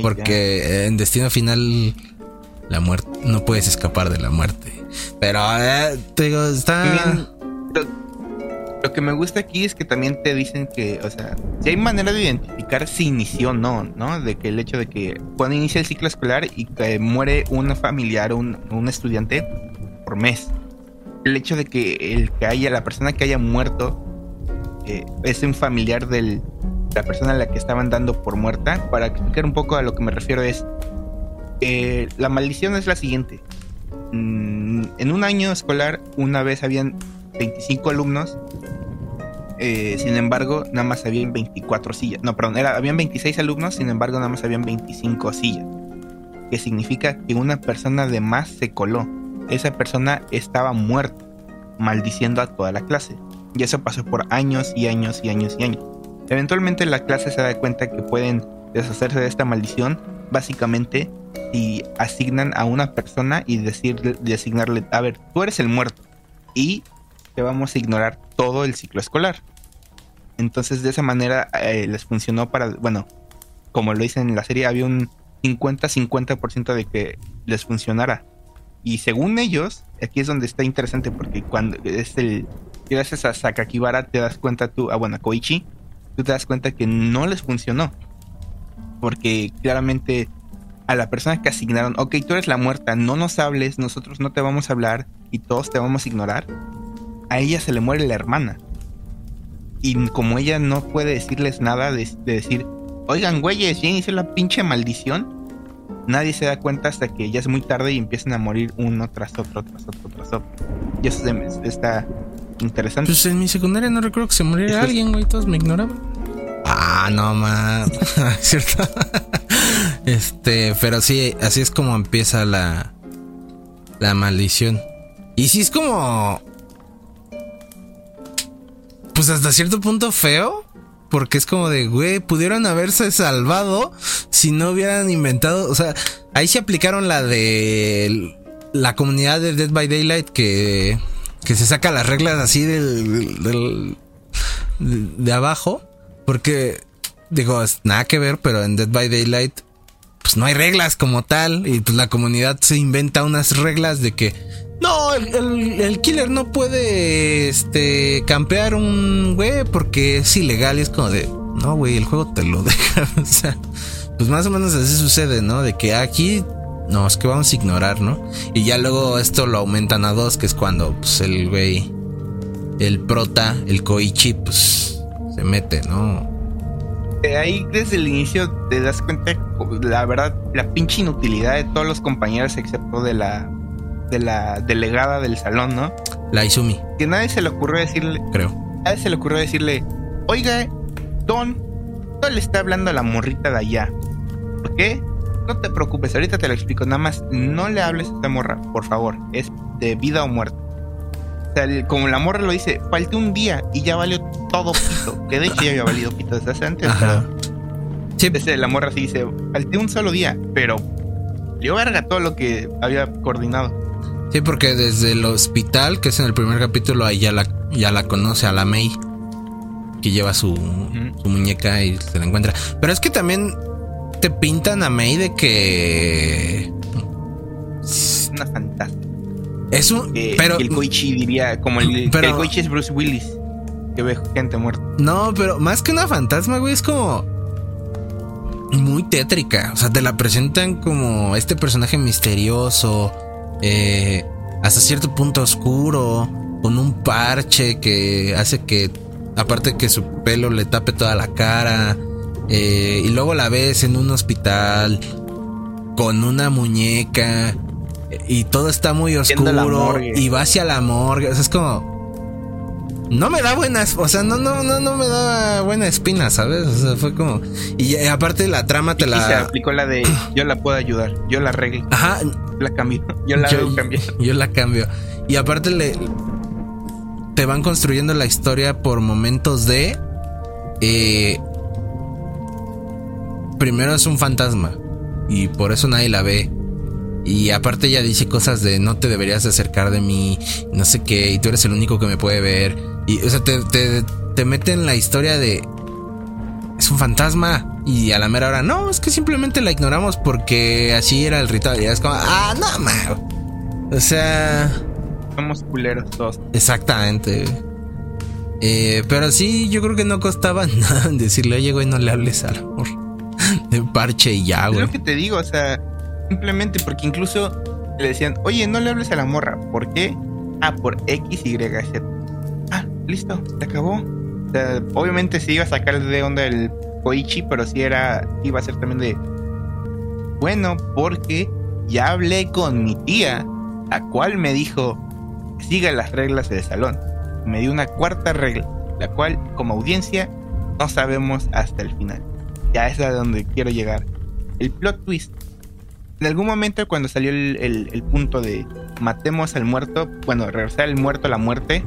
porque en Destino Final la muerte, no puedes escapar de la muerte. Pero, eh, te digo, está... Lo, que me gusta aquí es que también te dicen que, o sea, si hay manera de identificar si inició o no, ¿no? De que el hecho de que cuando inicia el ciclo escolar y que muere un familiar o un, estudiante por mes el hecho de que el que haya, la persona que haya muerto eh, es un familiar de la persona a la que estaban dando por muerta. Para explicar un poco a lo que me refiero es, eh, la maldición es la siguiente. Mm, en un año escolar una vez habían 25 alumnos, eh, sin embargo nada más habían 24 sillas. No, perdón, era, habían 26 alumnos, sin embargo nada más habían 25 sillas. Que significa que una persona de más se coló esa persona estaba muerta, maldiciendo a toda la clase. Y eso pasó por años y años y años y años. Eventualmente la clase se da cuenta que pueden deshacerse de esta maldición, básicamente si asignan a una persona y decirle, designarle, a ver, tú eres el muerto y te vamos a ignorar todo el ciclo escolar. Entonces de esa manera eh, les funcionó para, bueno, como lo dicen en la serie, había un 50-50% de que les funcionara. Y según ellos, aquí es donde está interesante porque cuando es el gracias a Sakakibara te das cuenta tú, ah bueno, a Koichi, tú te das cuenta que no les funcionó. Porque claramente a la persona que asignaron, ok, tú eres la muerta, no nos hables, nosotros no te vamos a hablar y todos te vamos a ignorar. A ella se le muere la hermana. Y como ella no puede decirles nada de, decir, oigan, güeyes, ya inició la pinche maldición nadie se da cuenta hasta que ya es muy tarde y empiezan a morir uno tras otro, tras otro, tras otro. Y eso está interesante. Pues en mi secundaria no recuerdo que se muriera alguien, güey, todos me ignoraban. Ah, no más. ¿Cierto? este, pero sí, así es como empieza la la maldición. Y sí es como pues hasta cierto punto feo, porque es como de, güey, pudieron haberse salvado si no hubieran inventado, o sea, ahí se aplicaron la de la comunidad de Dead by Daylight que, que se saca las reglas así del, de abajo, porque digo, nada que ver, pero en Dead by Daylight pues no hay reglas como tal y pues la comunidad se inventa unas reglas de que no, el, killer no puede este campear un güey porque es ilegal y es como de, no, güey, el juego te lo deja, o sea, pues más o menos así sucede, ¿no? De que aquí no, es que vamos a ignorar, ¿no? Y ya luego esto lo aumentan a dos, que es cuando pues el güey el prota, el Koichi pues se mete, ¿no? Ahí desde el inicio te das cuenta, la verdad, la pinche inutilidad de todos los compañeros excepto de la de la delegada del salón, ¿no? La Izumi. Que nadie se le ocurrió decirle. Creo. Nadie se le ocurrió decirle, oiga, Don, no le está hablando a la morrita de allá. ¿Por qué? No te preocupes, ahorita te lo explico. Nada más, no le hables a esta morra, por favor. Es de vida o muerte. O sea, como la morra lo dice, falté un día y ya valió todo pito. Que de hecho ya había valido pito desde hace antes. Ajá. Sí. la morra sí dice, falté un solo día, pero dio verga todo lo que había coordinado. Sí, porque desde el hospital, que es en el primer capítulo, ahí ya la, ya la conoce a la May. Que lleva su, su muñeca y se la encuentra. Pero es que también te pintan a May de que. Es una fantástica. Es un. pero. El Koichi diría. Como el, pero, el Koichi es Bruce Willis. Que ve gente muerta. No, pero más que una fantasma, güey, es como. Muy tétrica. O sea, te la presentan como este personaje misterioso eh, hasta cierto punto oscuro, con un parche que hace que, aparte que su pelo le tape toda la cara, eh, y luego la ves en un hospital con una muñeca y todo está muy oscuro y va hacia la morgue, o sea, es como no me da buenas, o sea, no, no, no, no me da buena espina, ¿sabes? O sea, fue como. Y, aparte la trama te la. se aplicó la de yo la puedo ayudar, yo la arreglo. Ajá. La cambio, yo la cambio. Yo la cambio. Y aparte le. Te van construyendo la historia por momentos de. Eh, primero es un fantasma. y por eso nadie la ve. Y aparte ella dice cosas de no te deberías acercar de mí, no sé qué, y tú eres el único que me puede ver. Y, o sea, te, te, te mete en la historia de... Es un fantasma. Y a la mera hora, no, es que simplemente la ignoramos porque así era el ritual. Y es como, ah, no, man. O sea... Somos culeros todos. Exactamente. Eh, pero sí, yo creo que no costaba nada decirle, oye, güey, no le hables al amor. De parche y ya, güey. Es lo que te digo, o sea, simplemente porque incluso le decían, oye, no le hables a la morra. ¿Por qué? Ah, por X, Y, Z. Ah, listo, se acabó. O sea, obviamente se iba a sacar de onda el Koichi, pero sí era, iba a ser también de, bueno, porque ya hablé con mi tía, la cual me dijo, siga las reglas del salón. Me dio una cuarta regla, la cual como audiencia no sabemos hasta el final. Ya es a donde quiero llegar. El plot twist. En algún momento cuando salió el, el punto de matemos al muerto, bueno, regresar al muerto a la muerte,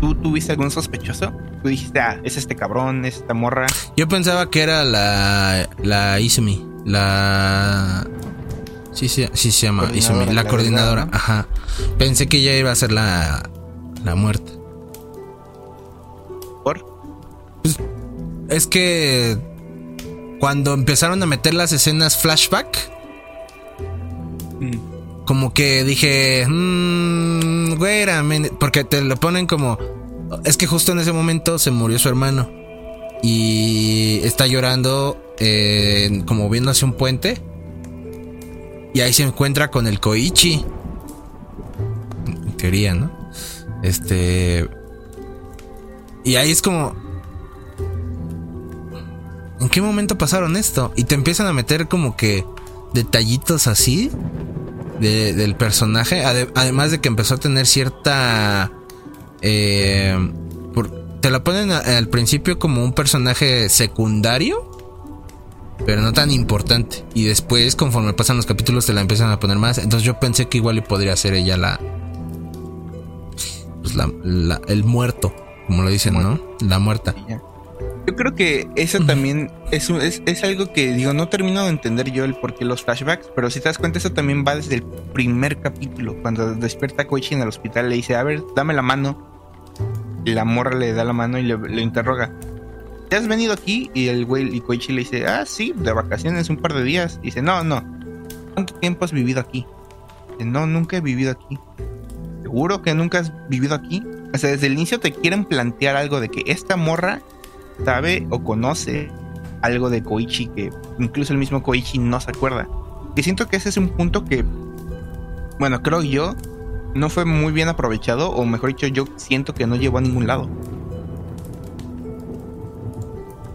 ¿tú tuviste algún sospechoso? Tú dijiste, ah, es este cabrón, es esta morra. Yo pensaba que era la, la Izumi, la... Sí, sí, sí se llama Izumi, la, la coordinadora. ¿no? Ajá. Pensé que ella iba a ser la, la muerte. ¿Por? Pues, es que cuando empezaron a meter las escenas flashback, mm. como que dije, mmm, güey, porque te lo ponen como, es que justo en ese momento se murió su hermano y está llorando, eh, como viendo hacia un puente. Y ahí se encuentra con el Koichi. En teoría, ¿no? Este. Y ahí es como. ¿En qué momento pasaron esto? Y te empiezan a meter como que detallitos así de, del personaje. además de que empezó a tener cierta. Eh, por, te la ponen a, al principio como un personaje secundario pero no tan importante. Y después, conforme pasan los capítulos, te la empiezan a poner más. Entonces yo pensé que igual podría ser ella la. Pues la, la el muerto, como lo dicen, ¿no? La muerta. Yo creo que eso también es, es, es, algo que, digo, no termino de entender yo el por qué los flashbacks, pero si te das cuenta, eso también va desde el primer capítulo. Cuando despierta Koichi en el hospital, le dice, a ver, dame la mano. La morra le da la mano y le, le interroga. ¿te has venido aquí? Y el güey y Koichi le dice, ah, sí, de vacaciones un par de días. Y dice, no, no. ¿Cuánto tiempo has vivido aquí? Dice, no, nunca he vivido aquí. ¿Seguro que nunca has vivido aquí? O sea, desde el inicio te quieren plantear algo de que esta morra sabe o conoce algo de Koichi que incluso el mismo Koichi no se acuerda. Y siento que ese es un punto que, bueno, creo yo, no fue muy bien aprovechado, o mejor dicho, yo siento que no llevó a ningún lado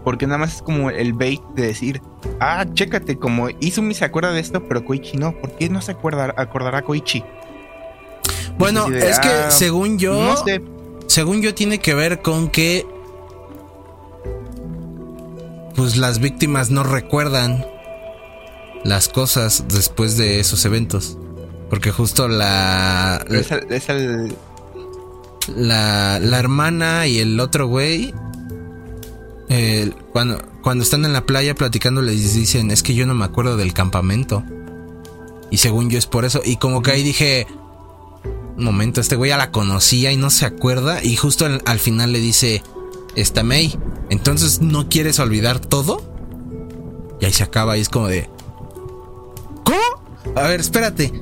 porque nada más es como el bait de decir, ah, chécate, como Izumi se acuerda de esto, pero Koichi no, ¿por qué no se acuerda, acordará Koichi? Bueno, de, es que ah, según yo, no sé. según yo tiene que ver con que pues las víctimas no recuerdan las cosas después de esos eventos. Porque justo la. Es el, es el... La, la hermana y el otro güey eh, cuando, cuando están en la playa platicando les dicen, es que yo no me acuerdo del campamento. Y según yo es por eso. Y como que ahí dije, un momento, este güey ya la conocía y no se acuerda. Y justo al, al final le dice, está May. Entonces no quieres olvidar todo. Y ahí se acaba y es como de... ¿Cómo? A ver, espérate.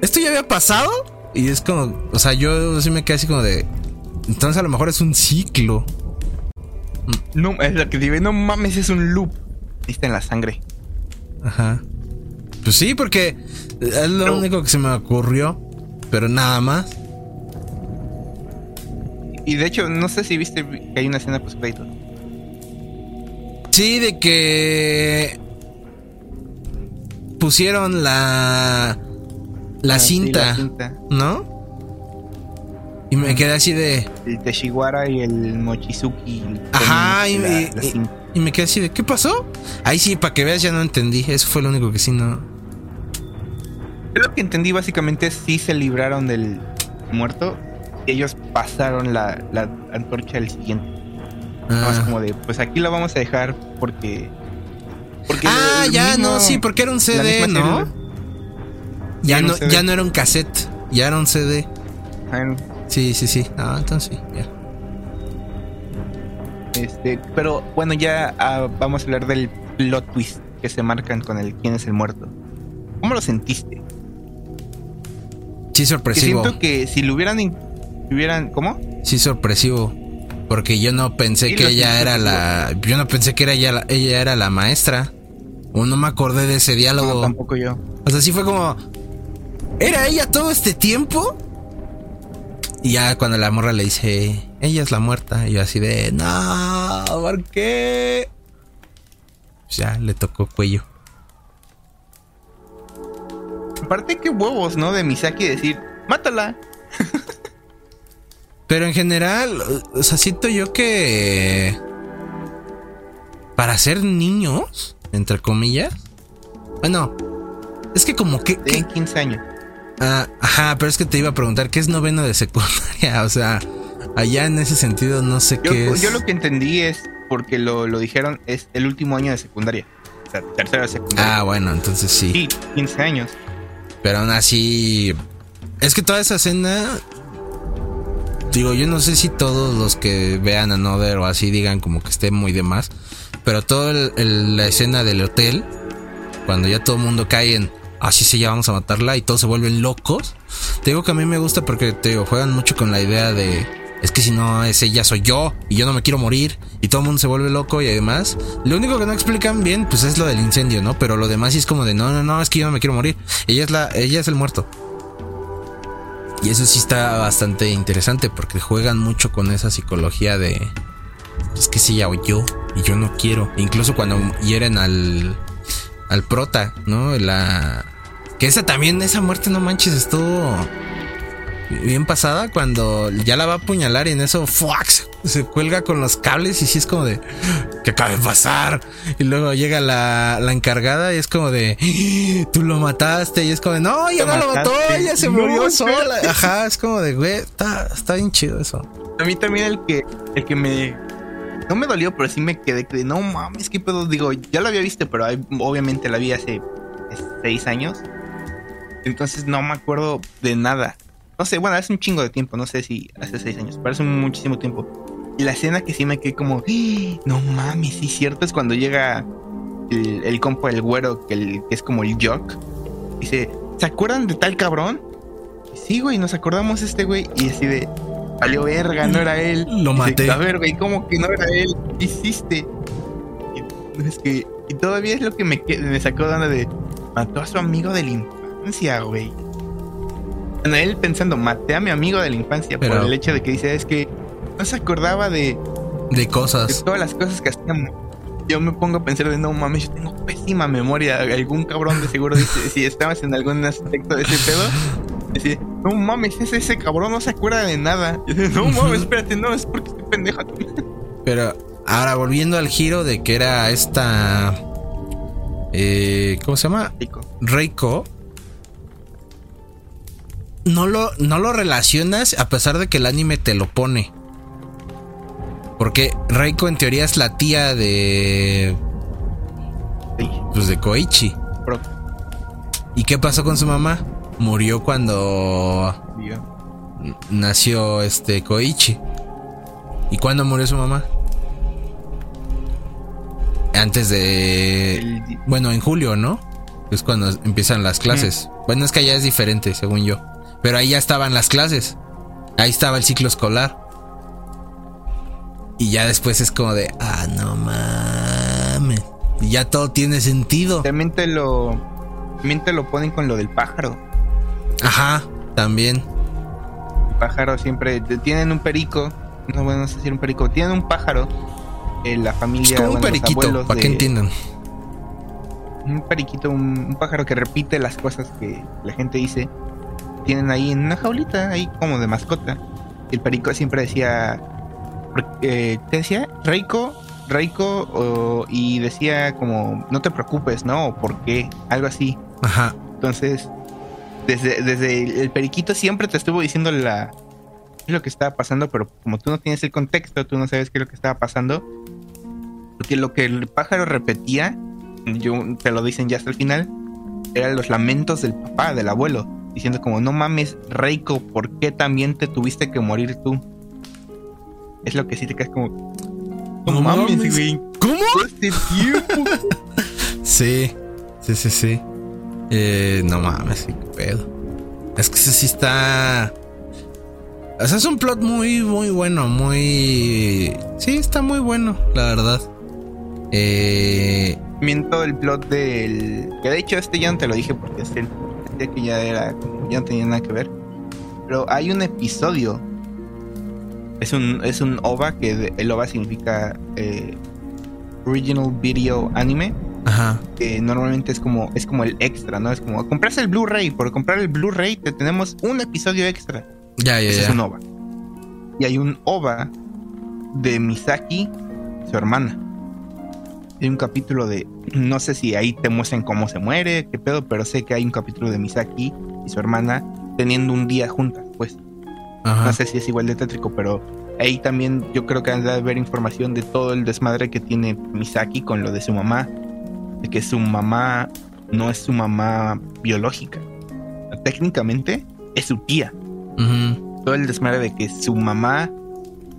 ¿Esto ya había pasado? Y es como, o sea, yo sí me quedé así como de... Entonces a lo mejor es un ciclo. No, es la que dice, no mames, es un loop. Está en la sangre. Ajá. Pues sí, porque es lo único que se me ocurrió. Pero nada más. Y de hecho, no sé si viste que hay una escena post crédito. Sí, de que pusieron la la, ah, cinta, sí, la cinta, ¿no? Y me quedé así de. El Teshiwara y el Mochizuki. Ajá, y, la, y, la y, y, me quedé así de. ¿Qué pasó? Ahí sí, para que veas, ya no entendí. Eso fue lo único que sí no. Yo lo que entendí básicamente es si se libraron del muerto. Ellos pasaron la, la antorcha al siguiente. Ah. Más como de, pues aquí la vamos a dejar porque ah, ya, no, sí, porque era un CD, ¿no? Ya no, ya no era un cassette, ya era un CD. Ah, sí, sí, sí. Ah, entonces sí, ya. Este, pero bueno, ya ah, vamos a hablar del plot twist que se marcan con el quién es el muerto. ¿Cómo lo sentiste? Sí, sorpresivo. siento que si lo hubieran, hubieran ¿cómo? Sí, sorpresivo. Porque yo no pensé que ella era la. Yo no pensé que era ella, ella era la maestra. O no me acordé de ese diálogo. No, tampoco yo. O sea, sí fue como. ¿Era ella todo este tiempo? Y ya cuando la morra le dice, ella es la muerta, y yo así de, no, ¿por qué? Pues ya le tocó cuello. Aparte, qué huevos, ¿no? De Misaki decir, mátala. Pero en general, o sea, siento yo que. Para ser niños, entre comillas. Bueno, es que como que. Tienen 15 años. Ah, ajá, pero es que te iba a preguntar, ¿qué es noveno de secundaria? O sea, allá en ese sentido no sé qué es. Yo lo que entendí es, porque lo, dijeron, es el último año de secundaria. O sea, tercero de secundaria. Ah, bueno, entonces sí. Sí, 15 años. Pero aún así, es que toda esa escena, digo, yo no sé si todos los que vean a Another o así digan como que esté muy de más, pero toda la escena del hotel, cuando ya todo el mundo cae en así se ya vamos a matarla y todos se vuelven locos. Te digo que a mí me gusta porque te digo, juegan mucho con la idea de es que si no es ella soy yo y yo no me quiero morir y todo el mundo se vuelve loco y además lo único que no explican bien pues es lo del incendio, ¿no? Pero lo demás es como de no, no, no, es que yo no me quiero morir. Ella es la ella es el muerto. Y eso sí está bastante interesante porque juegan mucho con esa psicología de es que si ya o yo y yo no quiero. Incluso cuando hieren al al prota, ¿no? La que esa también, esa muerte, no manches, estuvo bien pasada cuando ya la va a apuñalar y en eso ¡fuax! se cuelga con los cables y sí es como de ¿qué acaba de pasar? Y luego llega la, la encargada y es como de tú lo mataste y es como de no, ya no lo mató, ella se murió sola. Ajá, es como de güey, está, está bien chido eso. A mí también el que, el que me no me dolió, pero sí me quedé que no mames, qué pedo. Digo, ya lo había visto, pero obviamente la vi hace seis años. Entonces no me acuerdo de nada. No sé, bueno, hace un chingo de tiempo, no sé si hace seis años, pero hace muchísimo tiempo. Y la escena que sí me quedé como, ¡Ah! no mames, sí, cierto, es cuando llega el, el compa, el güero, que, el, que es como el jock. Dice, ¿se acuerdan de tal cabrón? sí, güey, nos acordamos este güey. Y así de, valió verga, no era él. Lo maté. a ver, güey, ¿cómo que no era él? ¿Qué hiciste? Y, es que, y todavía es lo que me, me sacó de de. Mató a su amigo de la infancia, güey. Él pensando, maté a mi amigo de la infancia por el hecho de que dice, es que no se acordaba de. De cosas. De todas las cosas que hacíamos. Yo me pongo a pensar de no mames, yo tengo pésima memoria. Algún cabrón de seguro dice, si estabas en algún aspecto de ese pedo, Dice, no mames, ese, ese cabrón no se acuerda de nada. no mames, espérate, no, es porque estoy pendeja. Pero ahora volviendo al giro de que era esta. Eh, ¿Cómo se llama? Reiko. Reiko. No lo, no lo relacionas a pesar de que el anime te lo pone. Porque Reiko en teoría es la tía de. Pues de Koichi. ¿Y qué pasó con su mamá? murió cuando nació este Koichi. ¿Y cuándo murió su mamá? Antes de... Bueno, en julio, ¿no? Es cuando empiezan las clases. Bueno, es que allá es diferente, según yo. Pero ahí ya estaban las clases. Ahí estaba el ciclo escolar. Y ya después es como de, ah, no mames. Y ya todo tiene sentido. También te lo, también te lo ponen con lo del pájaro. Ajá, también. El pájaro siempre tienen un perico, no bueno, no sé si un perico, tienen un pájaro en la familia. Es como un periquito, para que entiendan. Un periquito, un, pájaro que repite las cosas que la gente dice. Tienen ahí en una jaulita, ahí como de mascota. El perico siempre decía, eh, te decía, Reiko, Reiko, y decía como, no te preocupes, ¿no? ¿Por qué? Algo así. Ajá. Entonces, desde, el periquito siempre te estuvo diciendo la lo que estaba pasando, pero como tú no tienes el contexto, tú no sabes qué es lo que estaba pasando, porque lo que el pájaro repetía yo, te lo dicen ya hasta el final, eran los lamentos del papá, del abuelo, diciendo como, no mames, Reiko, ¿por qué también te tuviste que morir tú? Es lo que sí te quedas como, no, mames, güey. ¿Cómo? Este tiempo. sí, sí, sí, sí. Eh, no mames, qué pedo. Es que ese sí está... O sea, es un plot muy, muy bueno, muy... Sí, está muy bueno, la verdad. Eh... Miento el plot del... Que de hecho este ya no te lo dije porque que ya era... Ya no tenía nada que ver. Pero hay un episodio. Es un, es un OVA, que el OVA significa eh, Original Video Anime. Ajá. Que normalmente es como, es como el extra, ¿no? Es como comprarse el Blu-ray. Por comprar el Blu-ray te tenemos un episodio extra. Ya, ya, Ese ya. es un OVA. Y hay un OVA de Misaki, su hermana. Hay un capítulo de. No sé si ahí te muestran cómo se muere, qué pedo, pero sé que hay un capítulo de Misaki y su hermana teniendo un día juntas, pues. Ajá. No sé si es igual de tétrico, pero ahí también yo creo que han de haber información de todo el desmadre que tiene Misaki con lo de su mamá. De que su mamá no es su mamá biológica. Técnicamente es su tía. Todo el desmadre de que su mamá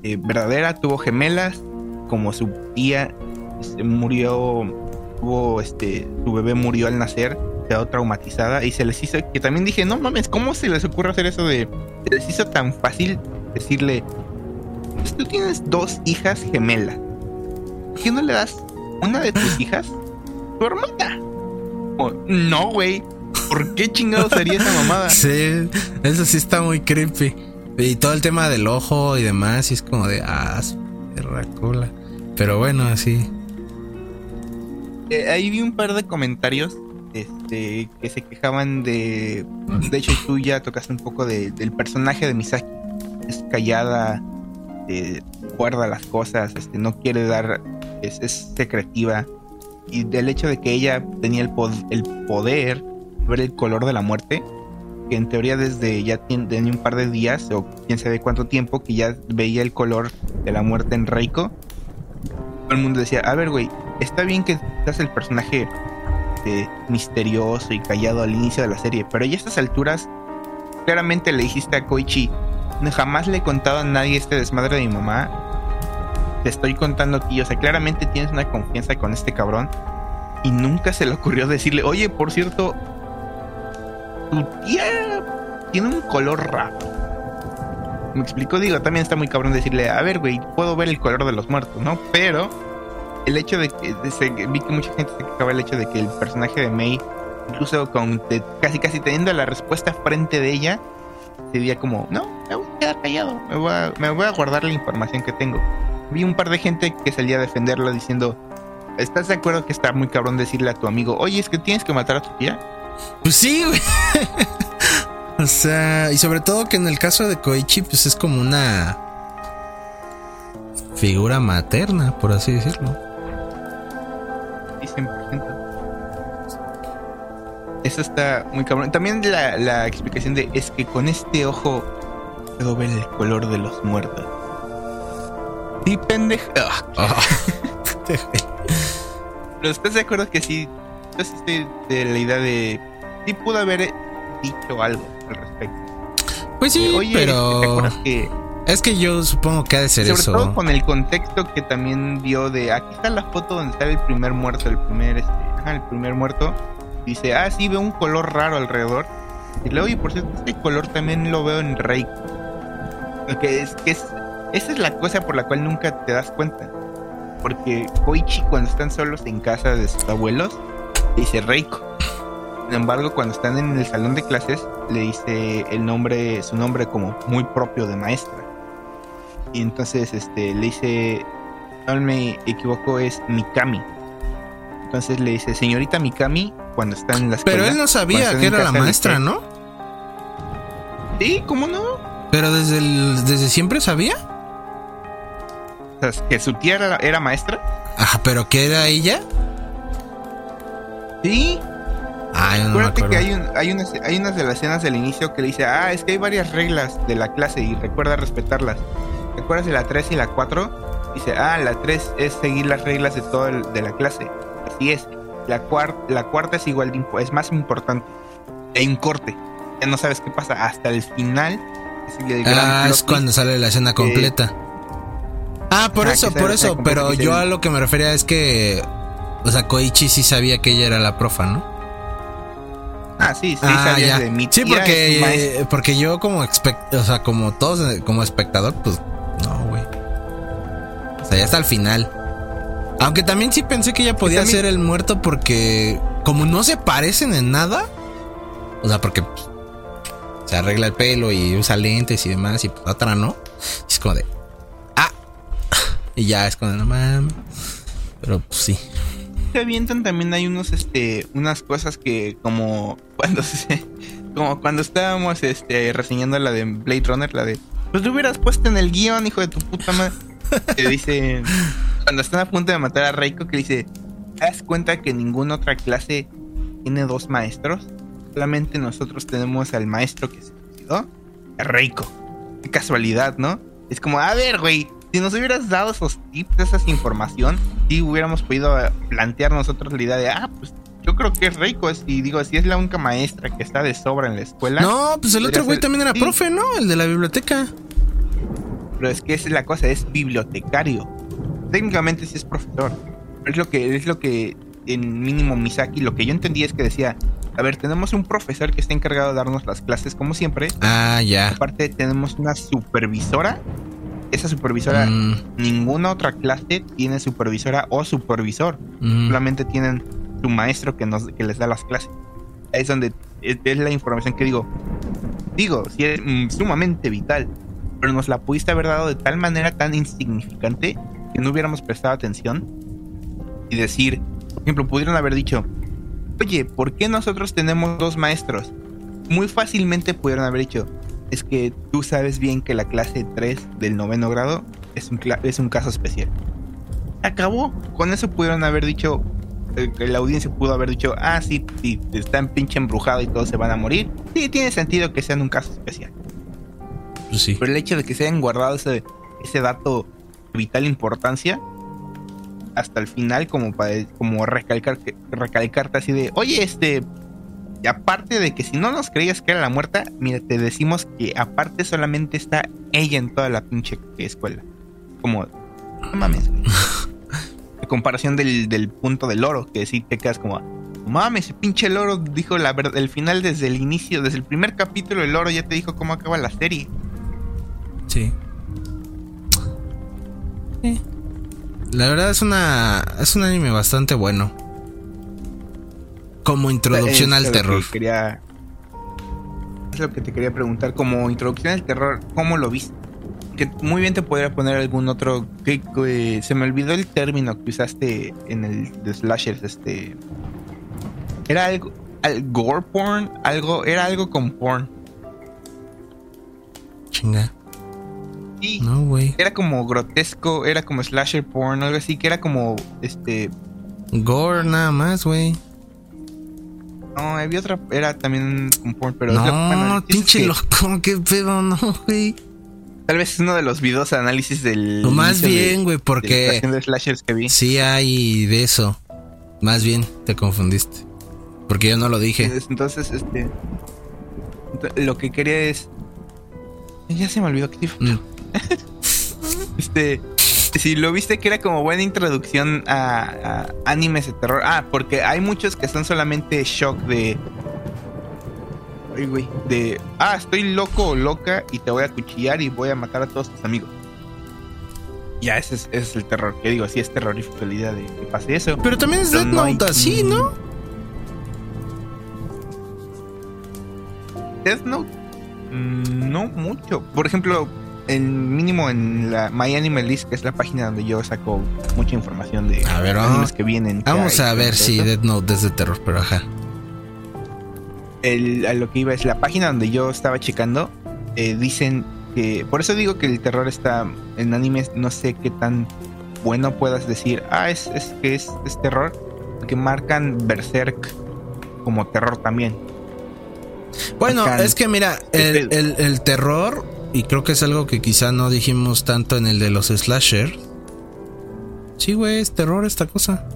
eh, verdadera tuvo gemelas, como su tía este, murió, tuvo este, su bebé murió al nacer, quedó traumatizada y se les hizo, que también dije, no mames, ¿cómo se les ocurre hacer eso de, se les hizo tan fácil decirle, pues tú tienes dos hijas gemelas, ¿por qué no le das una de tus hijas tu hermana? No, güey, ¿por qué chingados haría esa mamada? Sí, eso sí está muy creepy. Y todo el tema del ojo y demás, y es como de, ah, perra cola. Pero bueno, así. Eh, ahí vi un par de comentarios este, que se quejaban de. De hecho, tú ya tocaste un poco de- del personaje de Misaki. Es callada, eh, guarda las cosas, este, no quiere dar. Es, es secretiva. Y del hecho de que ella tenía el, el poder de ver el color de la muerte, que en teoría desde ya tenía un par de días, o quién sabe cuánto tiempo, que ya veía el color de la muerte en Reiko. Todo el mundo decía, a ver, güey, está bien que seas el personaje eh, misterioso y callado al inicio de la serie, pero ya a estas alturas, claramente le dijiste a Koichi, "No, jamás le he contado a nadie este desmadre de mi mamá. Te estoy contando aquí, o sea, claramente tienes una confianza con este cabrón. Y nunca se le ocurrió decirle, oye, por cierto, tu tía tiene un color raro. Me explico, digo, también está muy cabrón decirle, a ver, güey, puedo ver el color de los muertos, ¿no? Pero el hecho de que vi que mucha gente se quejaba el hecho de que el personaje de May, incluso con de- casi casi teniendo la respuesta frente de ella, se como, no, me voy a quedar callado, me voy a, me voy a guardar la información que tengo. Vi un par de gente que salía a defenderlo diciendo, ¿estás de acuerdo que está muy cabrón decirle a tu amigo, oye, es que tienes que matar a tu tía? Pues sí, güey. o sea, y sobre todo que en el caso de Koichi, pues es como una figura materna, por así decirlo. Sí, 100%. Eso está muy cabrón. También la, la explicación de es que con este ojo puedo ver el color de los muertos. Sí, pendeja. Ah, Pero estás de acuerdo que sí. Yo sí estoy de la idea de. Sí pudo haber dicho algo al respecto. Pues sí, De, Oye, ¿te pero acuerdas que es que yo supongo que ha de ser sobre eso. todo con el contexto que también dio de aquí está la foto donde está el primer muerto, el primer este, ajá, el primer muerto. Dice, ah, sí, veo un color raro alrededor. Y luego, oye, por cierto, este color también lo veo en Reiko. Lo que es que es, esa es la cosa por la cual nunca te das cuenta. Porque Koichi, cuando están solos en casa de sus abuelos, le dice Reiko. Sin embargo, cuando están en el salón de clases, le dice el nombre, su nombre como muy propio de maestra. Y entonces este, le dice, no me equivoco, es Mikami. Entonces le dice, señorita Mikami, cuando está en la escuela. Pero él no sabía que era la maestra, usted". ¿no? Sí, ¿cómo no? Pero desde el- desde siempre sabía. O sea, que su tía era, era maestra. Ajá, pero que era ella. Sí, Ah, yo no acuérdate que hay, un, hay, unas, hay unas de las escenas del inicio que le dice, ah, es que hay varias reglas de la clase y recuerda respetarlas. ¿Te acuerdas de la 3 y la 4? Dice, ah, la 3 es seguir las reglas de todo el- de la clase. Así es. La, cuarta la cuarta es igual de es más importante. Hay un corte. Ya no sabes qué pasa hasta el final. Es ah, es cuando sale la escena completa. ah, por eso, por eso. Pero yo a lo que me refería es que. O sea, Koichi sí sabía que ella era la profa, ¿no? Ah, sí, sí, ah, de mi Sí, porque, porque yo como, o sea, como todos, como espectador, pues no, güey. O sea, ya hasta el final. Aunque también sí pensé que ella podía ser el muerto porque como no se parecen en nada, o sea, porque pues, se arregla el pelo y usa lentes y demás y pues otra no. Es como de ah y ya es como de no mames. Pero pues sí se avientan también hay unos este unas cosas que como cuando se como cuando estábamos este reseñando la de Blade Runner, la de pues lo hubieras puesto en el guion, hijo de tu puta madre. que dice cuando están a punto de matar a Reiko que dice, ¿te das cuenta que ninguna otra clase tiene dos maestros? Solamente nosotros tenemos al maestro que se suicidó, a Reiko. Qué casualidad, ¿no? Es como, a ver, güey, si nos hubieras dado esos tips, esa información, sí hubiéramos podido plantear nosotros la idea de, ah, pues yo creo que es rico. Y digo, si es la única maestra que está de sobra en la escuela. No, pues el otro güey también era profe, ¿no? El de la biblioteca. Pero es que esa es la cosa, es bibliotecario. Técnicamente sí es profesor. es lo que, es lo que en mínimo Misaki, lo que yo entendí es que decía, a ver, tenemos un profesor que está encargado de darnos las clases como siempre. Ah, ya. Aparte tenemos una supervisora esa supervisora, mm. ninguna otra clase tiene supervisora o supervisor. Mm. Solamente tienen su maestro que, nos, que les da las clases. Es donde es, la información que digo. Digo, si es mm, sumamente vital, pero nos la pudiste haber dado de tal manera tan insignificante que no hubiéramos prestado atención y decir, por ejemplo, pudieron haber dicho, oye, ¿por qué nosotros tenemos dos maestros? Muy fácilmente pudieron haber dicho, es que tú sabes bien que la clase 3 del noveno grado es un, es un caso especial. Acabó. Con eso pudieron haber dicho, la audiencia pudo haber dicho, ah, sí, sí, están pinche embrujado y todos se van a morir. Sí, tiene sentido que sean un caso especial. Pues sí. Pero el hecho de que se hayan guardado ese, ese dato de vital importancia hasta el final como para como recalcar recalcarte así de oye este y aparte de que si no nos creías que era la muerta, mira, te decimos que aparte solamente está ella en toda la pinche escuela. Como, no mames. Comparación del, punto del oro, que sí te quedas como, mames, ese pinche loro dijo la verdad, el final desde el inicio, desde el primer capítulo, el loro ya te dijo cómo acaba la serie. Sí. La verdad es una es un anime bastante bueno. Como introducción al terror. Quería, es lo que te quería preguntar. Como introducción al terror, ¿cómo lo viste? Que muy bien te podría poner algún otro. Que, se me olvidó el término que usaste en el de slashers. Este. Era algo. gore porn. Algo. Era algo con porn. Chinga. Sí. No, güey. Era como grotesco. Era como slasher porn. Algo así. Que era como. Este. Gore nada más, güey. No, había otra, era también un porn, pero... No, pinche loco, qué pedo, no, güey. Tal vez es uno de los videos de análisis del... Más bien, güey, porque... De slashers que vi. Sí hay de eso. Más bien, te confundiste. Porque yo no lo dije. Entonces, este... Lo que quería es... Ya se me olvidó que mm. este si lo viste que era como buena introducción a, animes de terror. Ah, porque hay muchos que son solamente shock de. Ay, güey. De. Ah, estoy loco o loca y te voy a cuchillar y voy a matar a todos tus amigos. Ya, ese es, el terror. Que digo, sí es terrorífico la idea de que pase eso. Pero también es Death Note así, ¿no? Death Note. Mm, no mucho. Por ejemplo, en mínimo en la My Animal List, que es la página donde yo saco mucha información de a ver, animes que vienen. vamos a ver si Dead Note es de terror, pero ajá. El, a lo que iba es la página donde yo estaba checando. Eh, dicen que. Por eso digo que el terror está en animes. No sé qué tan bueno puedas decir. Ah, es, es que es, es terror. Que marcan Berserk como terror también. Bueno, es que mira, el, el, el terror y creo que es algo que quizá no dijimos tanto en el de los slasher. Sí, güey, es terror esta cosa.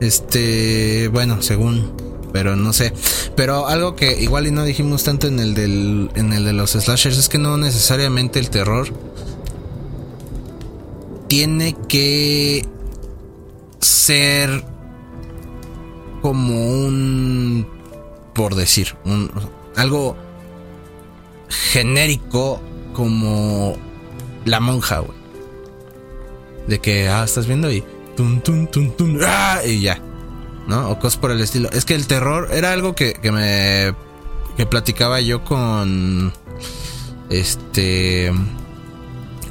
Este, bueno, según, pero no sé. Pero algo que igual y no dijimos tanto en el del en el de los slashers es que no necesariamente el terror tiene que ser como un por decir, un algo genérico como la monja, güey. De que, ah, estás viendo y. Tun, tun, tun, ¡ah! y ya. ¿No? O cosas por el estilo. Es que el terror era algo que, que me. que platicaba yo con. Este.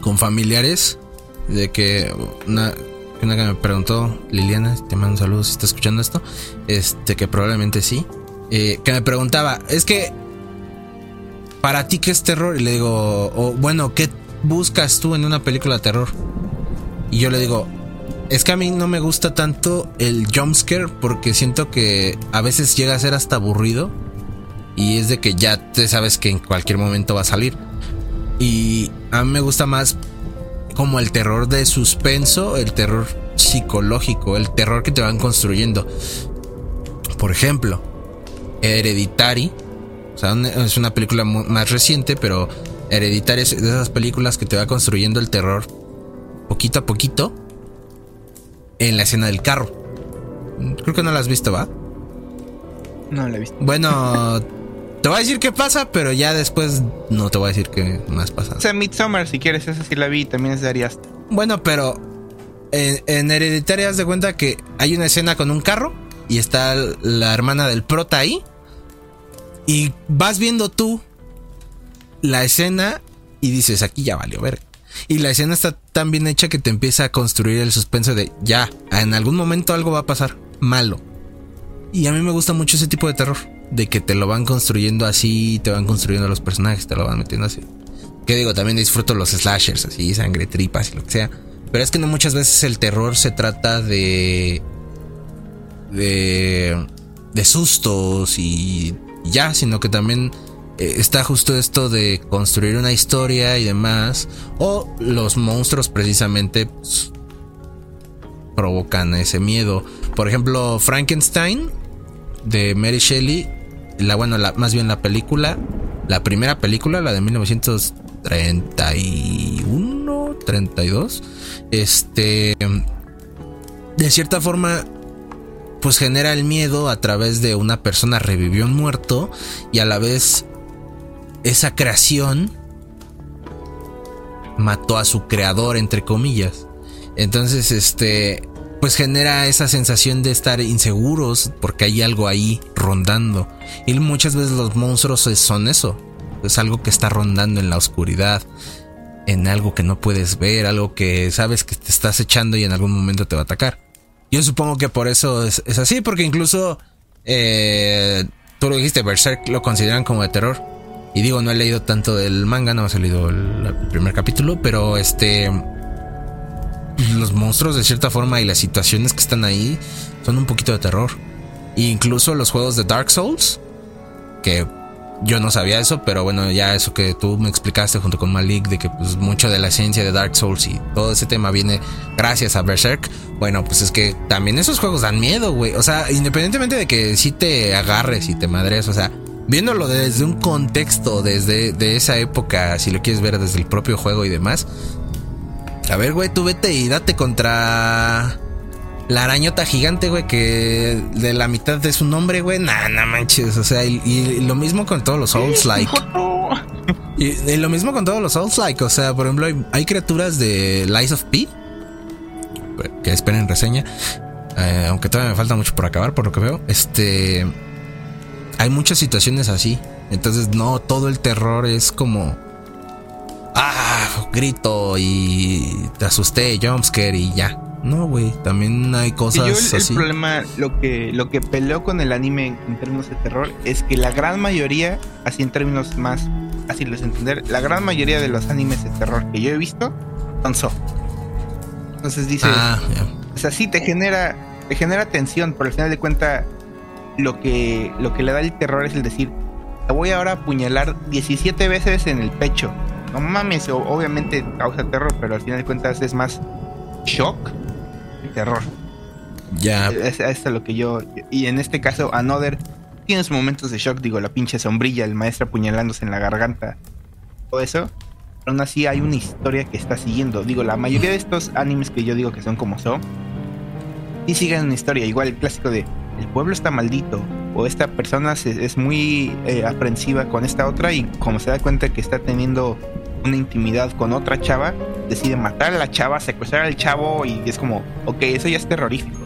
con familiares. De que una, una que me preguntó, Liliana, te mando un saludo si está escuchando esto. Este, que probablemente sí. Eh, que me preguntaba, es que. ¿Para ti qué es terror? Y le digo, o bueno, ¿qué buscas tú en una película de terror? Y yo le digo, es que a mí no me gusta tanto el jumpscare porque siento que a veces llega a ser hasta aburrido. Y es de que ya te sabes que en cualquier momento va a salir. Y a mí me gusta más como el terror de suspenso, el terror psicológico, el terror que te van construyendo. Por ejemplo, Hereditary. O sea, es una película más reciente, pero Hereditary es de esas películas que te va construyendo el terror poquito a poquito en la escena del carro. Creo que no la has visto, ¿va? No la he visto. Bueno, te voy a decir qué pasa, pero ya después no te voy a decir qué más pasa. O sea, Midsommar, si quieres, esa sí la vi, también es de Arias. Bueno, pero en, en Hereditary haz de cuenta que hay una escena con un carro y está la hermana del prota ahí. Y vas viendo tú la escena y dices, aquí ya valió ver. Y la escena está tan bien hecha que te empieza a construir el suspenso de ya, en algún momento algo va a pasar malo. Y a mí me gusta mucho ese tipo de terror, de que te lo van construyendo así, te van construyendo los personajes, te lo van metiendo así. Que digo, también disfruto los slashers, así, sangre, tripas y lo que sea. Pero es que no muchas veces el terror se trata de. de. de sustos y ya, sino que también está justo esto de construir una historia y demás. O los monstruos precisamente provocan ese miedo. Por ejemplo, Frankenstein de Mary Shelley. La, bueno, la, más bien la película. La primera película, la de 1931, 32. Este. De cierta forma, pues genera el miedo a través de una persona revivió un muerto y a la vez esa creación mató a su creador, entre comillas. Entonces, este, pues genera esa sensación de estar inseguros porque hay algo ahí rondando. Y muchas veces los monstruos son eso, es algo que está rondando en la oscuridad, en algo que no puedes ver, algo que sabes que te estás echando y en algún momento te va a atacar. Yo supongo que por eso es, así, porque incluso eh, tú lo dijiste, Berserk lo consideran como de terror. Y digo, no he leído tanto del manga, no ha salido el, primer capítulo, pero este. Los monstruos, de cierta forma, y las situaciones que están ahí son un poquito de terror. E incluso los juegos de Dark Souls, que yo no sabía eso, pero bueno, ya eso que tú me explicaste junto con Malik, de que pues mucho de la esencia de Dark Souls y todo ese tema viene gracias a Berserk. Bueno, pues es que también esos juegos dan miedo, güey. O sea, independientemente de que si te agarres y te madres, o sea, viéndolo desde un contexto, desde de esa época, si lo quieres ver desde el propio juego y demás. A ver, güey, tú vete y date contra la arañota gigante, güey, que de la mitad de su nombre, güey, nah, nah manches. O sea, y, lo mismo con todos los Souls like. Y, lo mismo con todos los Souls like. O sea, por ejemplo, hay, criaturas de Lies of P. Que esperen reseña. Eh, aunque todavía me falta mucho por acabar, por lo que veo. Este hay muchas situaciones así. Entonces, no, todo el terror es como. Ah, grito y te asusté, jumpscare y ya. No, güey, también hay cosas yo el, problema, lo que, lo que peleo con el anime en, términos de terror es que la gran mayoría, así en términos más fáciles de entender, la gran mayoría de los animes de terror que yo he visto son so. Entonces dices, ah, o sea, sí te genera, te genera tensión, pero al final de cuentas lo que, lo que le da el terror es el decir, te voy ahora a apuñalar 17 veces en el pecho. No mames, obviamente causa terror, pero al final de cuentas es más shock y terror. Ya. Es, es a lo que yo. Y en este caso, Another tiene sus momentos de shock. Digo, la pinche sombrilla, el maestro apuñalándose en la garganta. Todo eso. Pero aún así hay una historia que está siguiendo. Digo, la mayoría de estos animes que yo digo que son como So. Y siguen una historia. Igual el clásico de. El pueblo está maldito. O esta persona se- es muy eh, aprensiva con esta otra. Y como se da cuenta que está teniendo una intimidad con otra chava, decide matar a la chava, secuestrar al chavo y es como, ok, eso ya es terrorífico,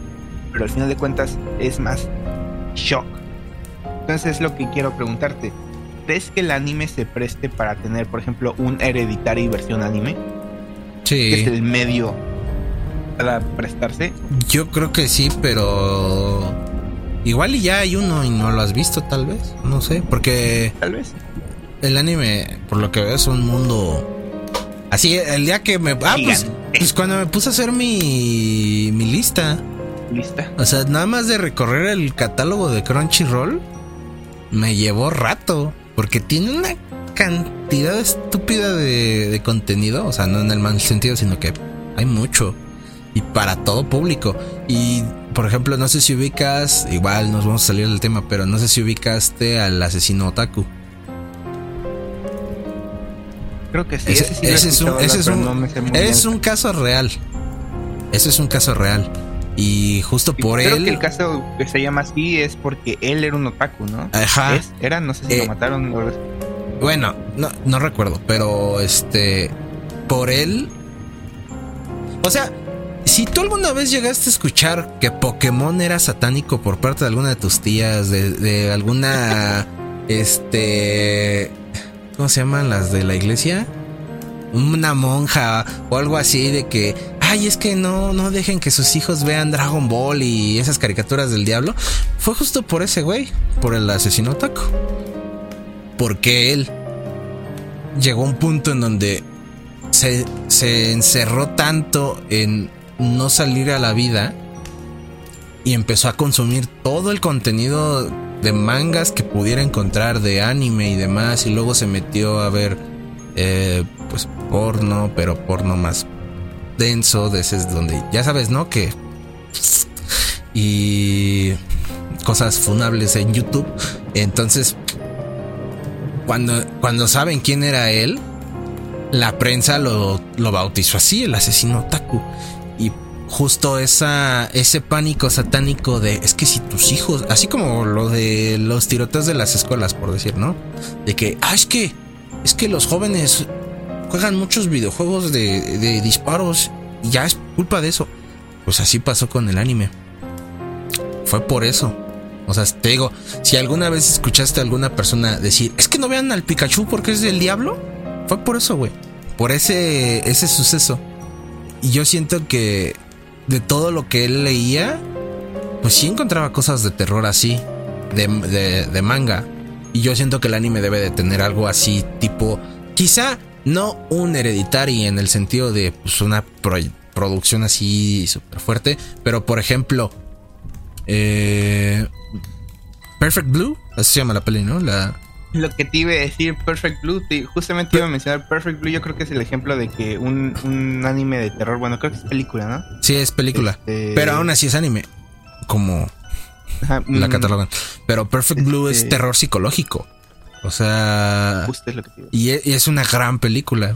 pero al final de cuentas es más shock. Entonces es lo que quiero preguntarte. ¿Crees que el anime se preste para tener, por ejemplo, un hereditario versión anime? Que es Sí. el medio para prestarse. Yo creo que sí, pero. Igual y ya hay uno y no lo has visto, tal vez. No sé, porque Tal vez. el anime, por lo que veo, es un mundo. Así, el día que me. Ah, pues, pues cuando me puse a hacer mi, mi lista. Lista. O sea, nada más de recorrer el catálogo de Crunchyroll, me llevó rato. Porque tiene una cantidad estúpida de, de contenido. O sea, no en el mal sentido, sino que hay mucho. Y para todo público. Y, por ejemplo, no sé si ubicas, igual nos vamos a salir del tema, pero no sé si ubicaste al asesino otaku. Creo que sí. Ese, ese sí ese es un, ese es un- no es un caso real. Ese es un caso real. Y justo Y por creo él. que el caso que se llama así es porque él era un otaku, ¿no? Ajá. ¿Es? Era, no sé si Eh, lo mataron o Bueno, no, no recuerdo, pero este. Por él. O sea, si tú alguna vez llegaste a escuchar que Pokémon era satánico por parte de alguna de tus tías, de, de alguna. este. ¿Cómo se llaman las de la iglesia? Una monja o algo así de que. Ay, es que no, no dejen que sus hijos vean Dragon Ball y esas caricaturas del diablo. Fue justo por ese güey, por el asesino taco porque él llegó a un punto en donde se, se encerró tanto en no salir a la vida y empezó a consumir todo el contenido de mangas que pudiera encontrar de anime y demás y luego se metió a ver eh, pues porno pero porno más denso de ese es donde ya sabes no que y cosas funables en YouTube entonces cuando, cuando saben quién era él, la prensa lo, lo bautizó así, el asesino Taku. Justo esa, ese pánico satánico de es que si tus hijos, así como lo de los tiroteos de las escuelas, por decir, ¿no? De que, ah, es que, es que los jóvenes juegan muchos videojuegos de, de disparos y ya es culpa de eso. Pues así pasó con el anime. Fue por eso. O sea, te digo, si alguna vez escuchaste a alguna persona decir, es que no vean al Pikachu porque es del diablo, fue por eso, güey. Por ese, ese suceso. Y yo siento que de todo lo que él leía, pues sí encontraba cosas de terror así, de, de, manga. Y yo siento que el anime debe de tener algo así, tipo, quizá no un hereditario en el sentido de pues, una pro- producción así súper fuerte, pero por ejemplo, eh, Perfect Blue, así se llama la peli, ¿no? La, Lo que te iba a decir, Perfect Blue, te- justamente iba a mencionar Perfect Blue, yo creo que es el ejemplo de que un, un anime de terror, bueno, creo que es película, ¿no? sí, es película, Este- pero aún así es anime, como Ajá, la mm, catalogan. Pero Perfect Blue es Este- terror psicológico. O sea, Justo es lo que te iba. y e- y es una gran película.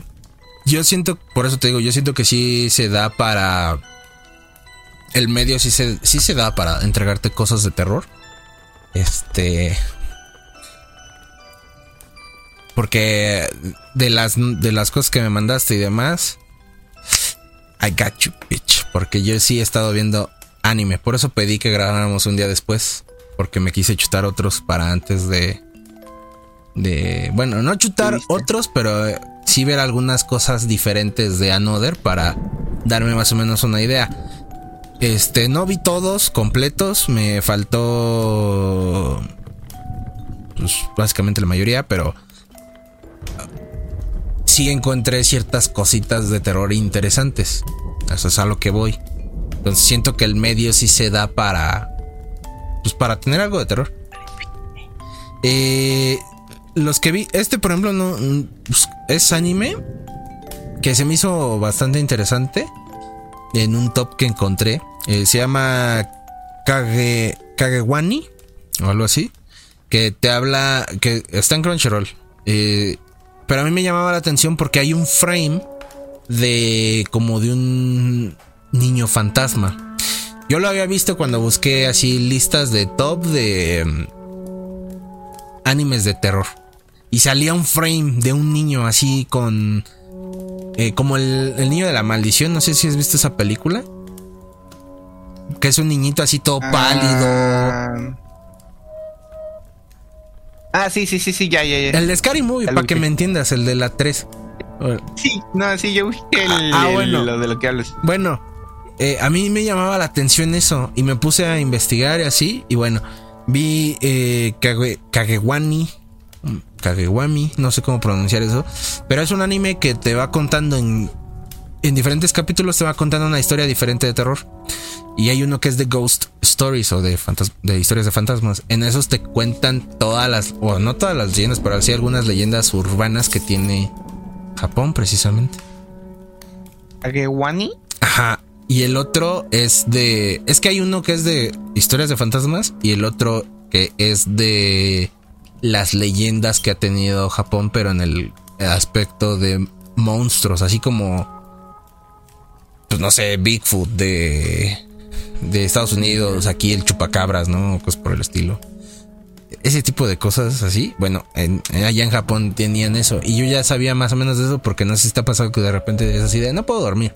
Yo siento, por eso te digo, yo siento que sí se da para. El medio sí se, sí se da para entregarte cosas de terror. Este. Porque de las, de las cosas que me mandaste y demás. I got you, bitch. Porque yo sí he estado viendo anime. Por eso pedí que grabáramos un día después. Porque me quise chutar otros para antes de. De. Bueno, no chutar otros, pero eh, sí ver algunas cosas diferentes de Another para darme más o menos una idea. Este, no vi todos completos, me faltó pues básicamente la mayoría, pero sí encontré ciertas cositas de terror interesantes. Eso es a lo que voy. Entonces siento que el medio sí se da para pues para tener algo de terror. Eh, los que vi, este por ejemplo no mm, pues, es anime que se me hizo bastante interesante en un top que encontré. Eh, se llama Kage, Kagewani o algo así, que te habla, que está en Crunchyroll. Eh, pero a mí me llamaba la atención porque hay un frame de como de un niño fantasma. Yo lo había visto cuando busqué así listas de top de mm, animes de terror. Y salía un frame de un niño así con... Eh, como el, el, niño de la maldición. No sé si has visto esa película. Que es un niñito así todo pálido. Ah, ah sí, sí, sí, sí, ya, ya, ya. El de Scary Movie, para que me entiendas, el de la 3. Sí, no, sí, yo busqué el, ah, bueno. lo de lo que hablas. Bueno, eh, a mí me llamaba la atención eso y me puse a investigar y así. Y bueno, vi eh, Kage, Kagewani. Kagewami, no sé cómo pronunciar eso. Pero es un anime que te va contando en, en diferentes capítulos, te va contando una historia diferente de terror. Y hay uno que es de Ghost Stories o de, de historias de fantasmas. En esos te cuentan todas las, o no todas las leyendas, pero sí algunas leyendas urbanas que tiene Japón, precisamente. ¿Kagewani? Ajá. Y el otro es de. Es que hay uno que es de historias de fantasmas y el otro que es de las leyendas que ha tenido Japón, pero en el aspecto de monstruos, así como. Pues no sé, Bigfoot de. de Estados Unidos, aquí el chupacabras, ¿no? Pues por el estilo. Ese tipo de cosas así. Bueno, en, allá en Japón tenían eso. Y yo ya sabía más o menos de eso porque no sé si está pasando que de repente es así de no puedo dormir.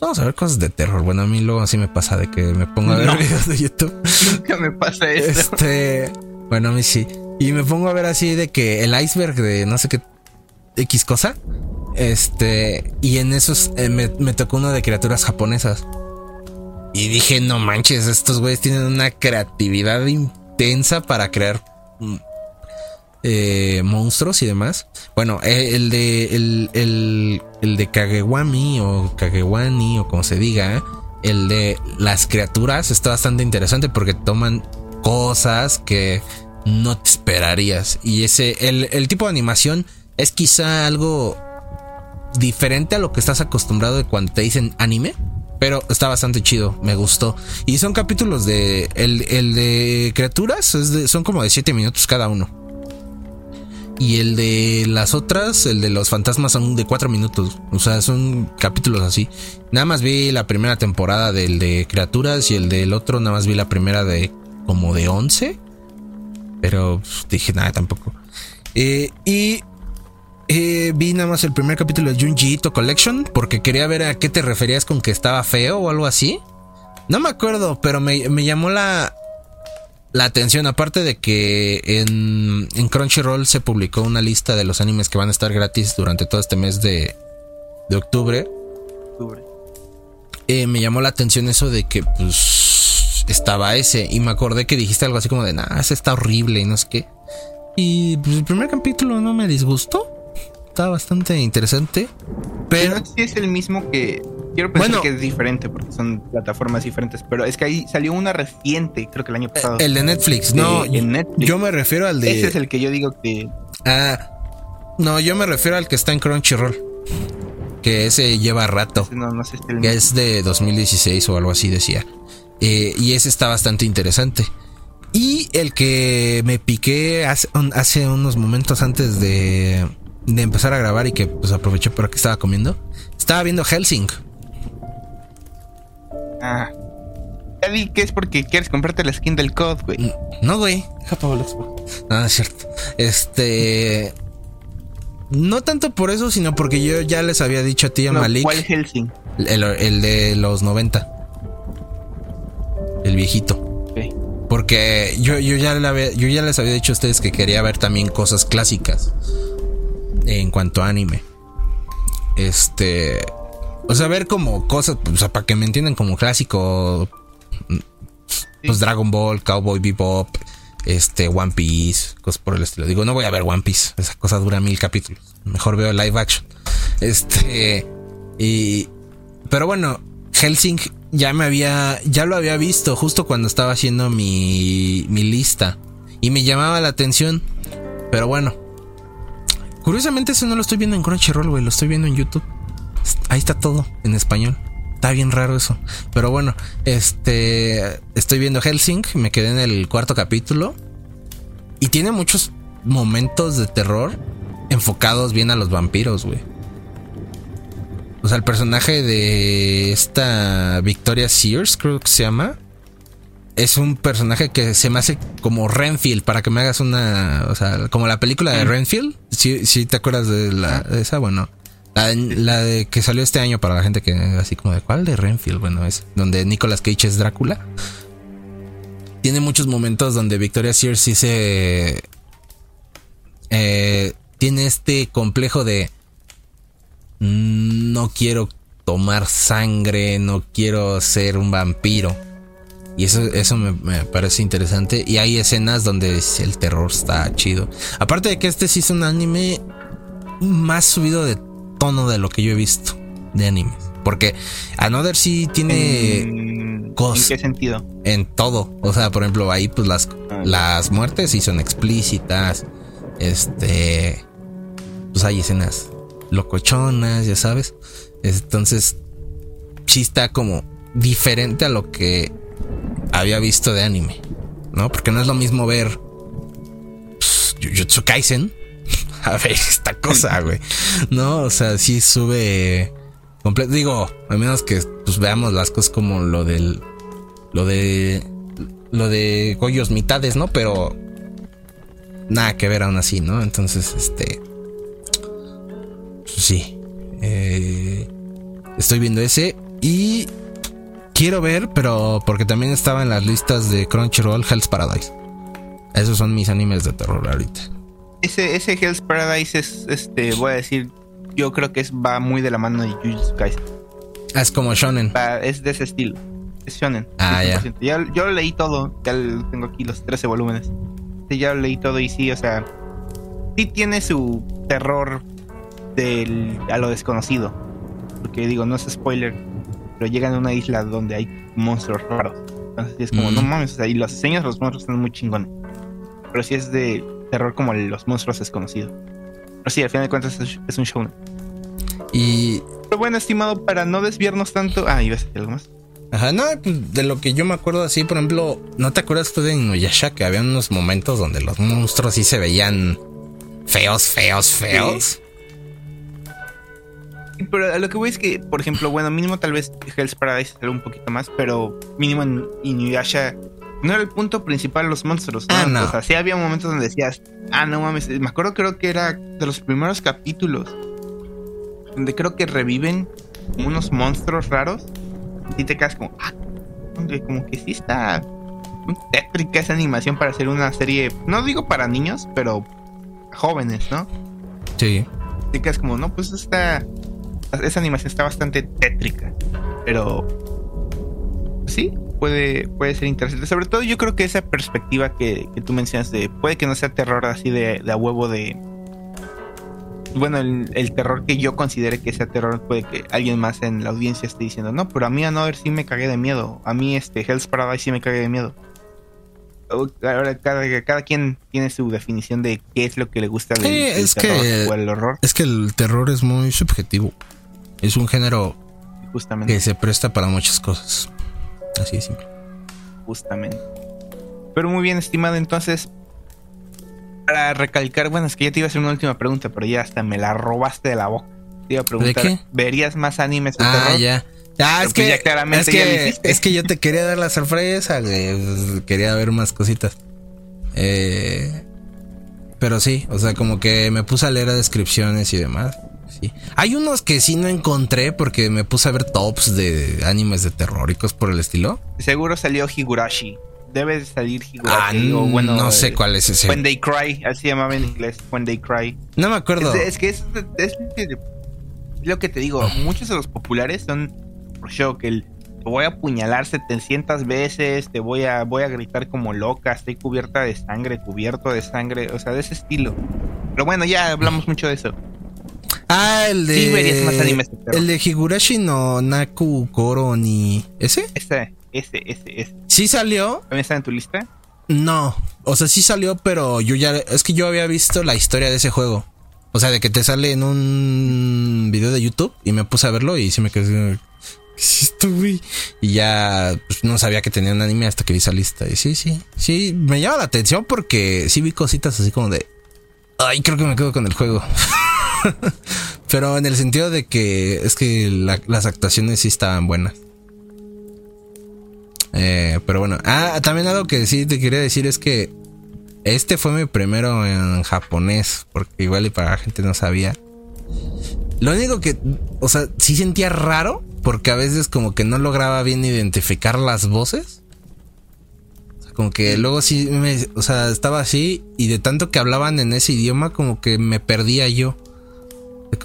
Vamos a ver cosas de terror. Bueno, a mí luego así me pasa de que me pongo a ver videos de YouTube. Nunca me pasa eso. Este, bueno, a mí sí. Y me pongo a ver así de que el iceberg de no sé qué X cosa. Este, y en esos eh, me, tocó uno de criaturas japonesas. Y dije, no manches, estos güeyes tienen una creatividad intensa para crear mm, eh, monstruos y demás. Bueno, eh, el de el, el, el, de Kagewami o Kagewani o como se diga, el de las criaturas está bastante interesante porque toman cosas que no te esperarías. Y ese, el, el tipo de animación es quizá algo diferente a lo que estás acostumbrado de cuando te dicen anime. Pero está bastante chido, me gustó. Y son capítulos de. El, el de criaturas son como de 7 minutos cada uno. Y el de las otras, el de los fantasmas, son de 4 minutos. O sea, son capítulos así. Nada más vi la primera temporada del de criaturas y el del otro, nada más vi la primera de como de 11. Pero pues, dije, nada, tampoco. Eh, y eh, vi nada más el primer capítulo de Junji Ito Collection porque quería ver a qué te referías con que estaba feo o algo así. No me acuerdo, pero me, llamó la, la atención. Aparte de que en, en, Crunchyroll se publicó una lista de los animes que van a estar gratis durante todo este mes de, de octubre. octubre. Eh, me llamó la atención eso de que pues estaba ese. Y me acordé que dijiste algo así como de, nah, ese está horrible y no sé qué. Y pues, el primer capítulo no me disgustó está bastante interesante. Pero, sí es el mismo que. Quiero pensar que es diferente porque son plataformas diferentes. Pero es que ahí salió una reciente, creo que el año pasado. El de Netflix, no. Netflix. Yo me refiero al de. Ese es el que yo digo que. Ah. No, yo me refiero al que está en Crunchyroll. Que ese lleva rato. No, no sé si que es de 2016 o algo así, decía. Eh, y ese está bastante interesante. Y el que me piqué hace, hace unos momentos antes de, de empezar a grabar y que pues aproveché por que estaba comiendo, estaba viendo Helsing. Ah. Ya vi que es porque quieres comprarte la skin del COD, güey. Mm, no, güey. No, es cierto. Este. No tanto por eso, sino porque yo ya les había dicho a ti a Malik. ¿Cuál Helsing? El, el, de los 90. El viejito. Porque yo, yo, ya le había, yo ya les había dicho a ustedes que quería ver también cosas clásicas en cuanto a anime. Este. O sea, ver como cosas, o sea, para que me entiendan como clásico. Pues Dragon Ball, Cowboy Bebop, este, One Piece, cosas por el estilo. Digo, no voy a ver One Piece, esa cosa dura mil capítulos. Mejor veo live action. Este. Y. Pero bueno, Helsing ya me había. Ya lo había visto justo cuando estaba haciendo mi. mi lista. Y me llamaba la atención. Pero bueno, Curiosamente, eso no lo estoy viendo en Crunchyroll, güey. Lo estoy viendo en YouTube. Ahí está todo, en español. Está bien raro eso. Pero bueno, este. Estoy viendo Helsing, me quedé en el cuarto capítulo. Y tiene muchos momentos de terror enfocados bien a los vampiros, güey. O sea, el personaje de esta Victoria Sears, creo que se llama. Es un personaje que se me hace como Renfield, para que me hagas una. O sea, como la película de Renfield. Si ¿Sí, te acuerdas de, la, de esa, bueno. La, de que salió este año para la gente que así como de cuál de Renfield, bueno, es donde Nicolas Cage es Drácula. Tiene muchos momentos donde Victoria Sears sí se eh, tiene este complejo de no quiero tomar sangre, no quiero ser un vampiro. Y eso, eso me, parece interesante. Y hay escenas donde el terror está chido. Aparte de que este sí es un anime más subido de tono de lo que yo he visto de animes. Porque Another sí tiene cosas. ¿En qué sentido? En todo. O sea, por ejemplo, ahí pues las, ah. las muertes sí son explícitas. Este. Pues hay escenas locochonas, ya sabes. Entonces, sí está como diferente a lo que había visto de anime, ¿no? Porque no es lo mismo ver pues, Jujutsu Kaisen a ver esta cosa, güey. No, o sea, sí sube completo. Digo, a menos que pues veamos las cosas como lo del. Lo de. Lo de Goyos mitades, ¿no? Pero. Nada que ver aún así, ¿no? Entonces, este. Pues, sí. Eh, estoy viendo ese. Y. Quiero ver, pero porque también estaba en las listas de Crunchyroll Hell's Paradise. Esos son mis animes de terror ahorita ese, ese Hell's Paradise es, este, voy a decir, yo creo que es, va muy de la mano de Jujutsu Kaisen. Ah, es como Shonen. es de ese estilo. Es Shonen. Ah, ya. Yo lo leí todo. Ya tengo aquí los 13 volúmenes. ya lo leí todo y sí, o sea, sí tiene su terror del, a lo desconocido. Porque digo, no es spoiler, pero llegan a una isla donde hay monstruos raros. Entonces es como, mm. no mames, o sea, y los diseños de los monstruos están muy chingones. Pero sí es de terror como los monstruos desconocidos. Pero sí, al final de cuentas es, un show. Y. Pero bueno, estimado, para no desviarnos tanto. Ah, ibas a decir algo más. Ajá, no, de lo que yo me acuerdo así, por ejemplo, ¿no te acuerdas tú de Inuyasha que había unos momentos donde los monstruos sí se veían feos, feos, feos? Pero lo que voy es que, por ejemplo, bueno, mínimo tal vez Hell's Paradise era un poquito más, pero mínimo en Inuyasha no era el punto principal los monstruos. ¿no? Ah, no. O sea, sí había momentos donde decías, ah, no mames, me acuerdo creo que era de los primeros capítulos donde creo que reviven unos monstruos raros y te quedas como, ah, como que sí está tétrica esa animación para hacer una serie, no digo para niños, pero jóvenes, ¿no? Sí. Te quedas como, no, pues esta, esa animación está bastante tétrica, pero sí, puede, puede ser interesante. Sobre todo yo creo que esa perspectiva que, tú mencionas de puede que no sea terror así de, a huevo de... Bueno, el, terror que yo considere que sea terror puede que alguien más en la audiencia esté diciendo, no, pero a mí a ver sí me cagué de miedo. A mí este Hell's Paradise sí me cagué de miedo. Ahora cada, cada quien tiene su definición de qué es lo que le gusta del, es terror que, o el horror. Es que el terror es muy subjetivo. Es un género Justamente. que se presta para muchas cosas. Así de simple. Justamente. Pero muy bien, estimado. Entonces, para recalcar, bueno, es que ya te iba a hacer una última pregunta, pero ya hasta me la robaste de la boca. Te iba a preguntar, qué? ¿verías más animes de ah, ya. Ah, es pues que, es, que es que yo te quería dar la sorpresa, Quería ver más cositas. Eh, pero sí, o sea, como que me puse a leer descripciones y demás. Hay unos que sí no encontré porque me puse a ver tops de animes de terróricos por el estilo. Seguro salió Higurashi. Debe salir Higurashi. Ah, o bueno, no sé cuál es ese. When They Cry, así llamaba en inglés. When They Cry. No me acuerdo. Es, que es, lo que te digo. Muchos de los populares son por show que el, te voy a apuñalar 700 veces, te voy a, voy a gritar como loca, estoy cubierta de sangre, cubierto de sangre, o sea, de ese estilo. Pero bueno, ya hablamos mucho de eso. Ah, el de. El de Higurashi no Naku Koro ni. ¿Ese? Ese, ese, ese, ese. ¿Sí salió? ¿También está en tu lista? No. O sea, sí salió, pero yo ya. Es que yo había visto la historia de ese juego. O sea, de que te sale en un video de YouTube y me puse a verlo y sí me quedé. ¿qué es esto, güey? Y ya pues, no sabía que tenía un anime hasta que vi esa lista. Y sí, sí, sí, me llama la atención porque sí vi cositas así como de, ay, creo que me quedo con el juego. Pero en el sentido de que es que las actuaciones sí estaban buenas. Eh, pero bueno, ah, también algo que sí te quería decir es que este fue mi primero en japonés, porque igual y para la gente no sabía. Lo único que, o sea, sí sentía raro, porque a veces como que no lograba bien identificar las voces. O sea, como que luego sí, me, o sea, estaba así y de tanto que hablaban en ese idioma como que me perdía yo.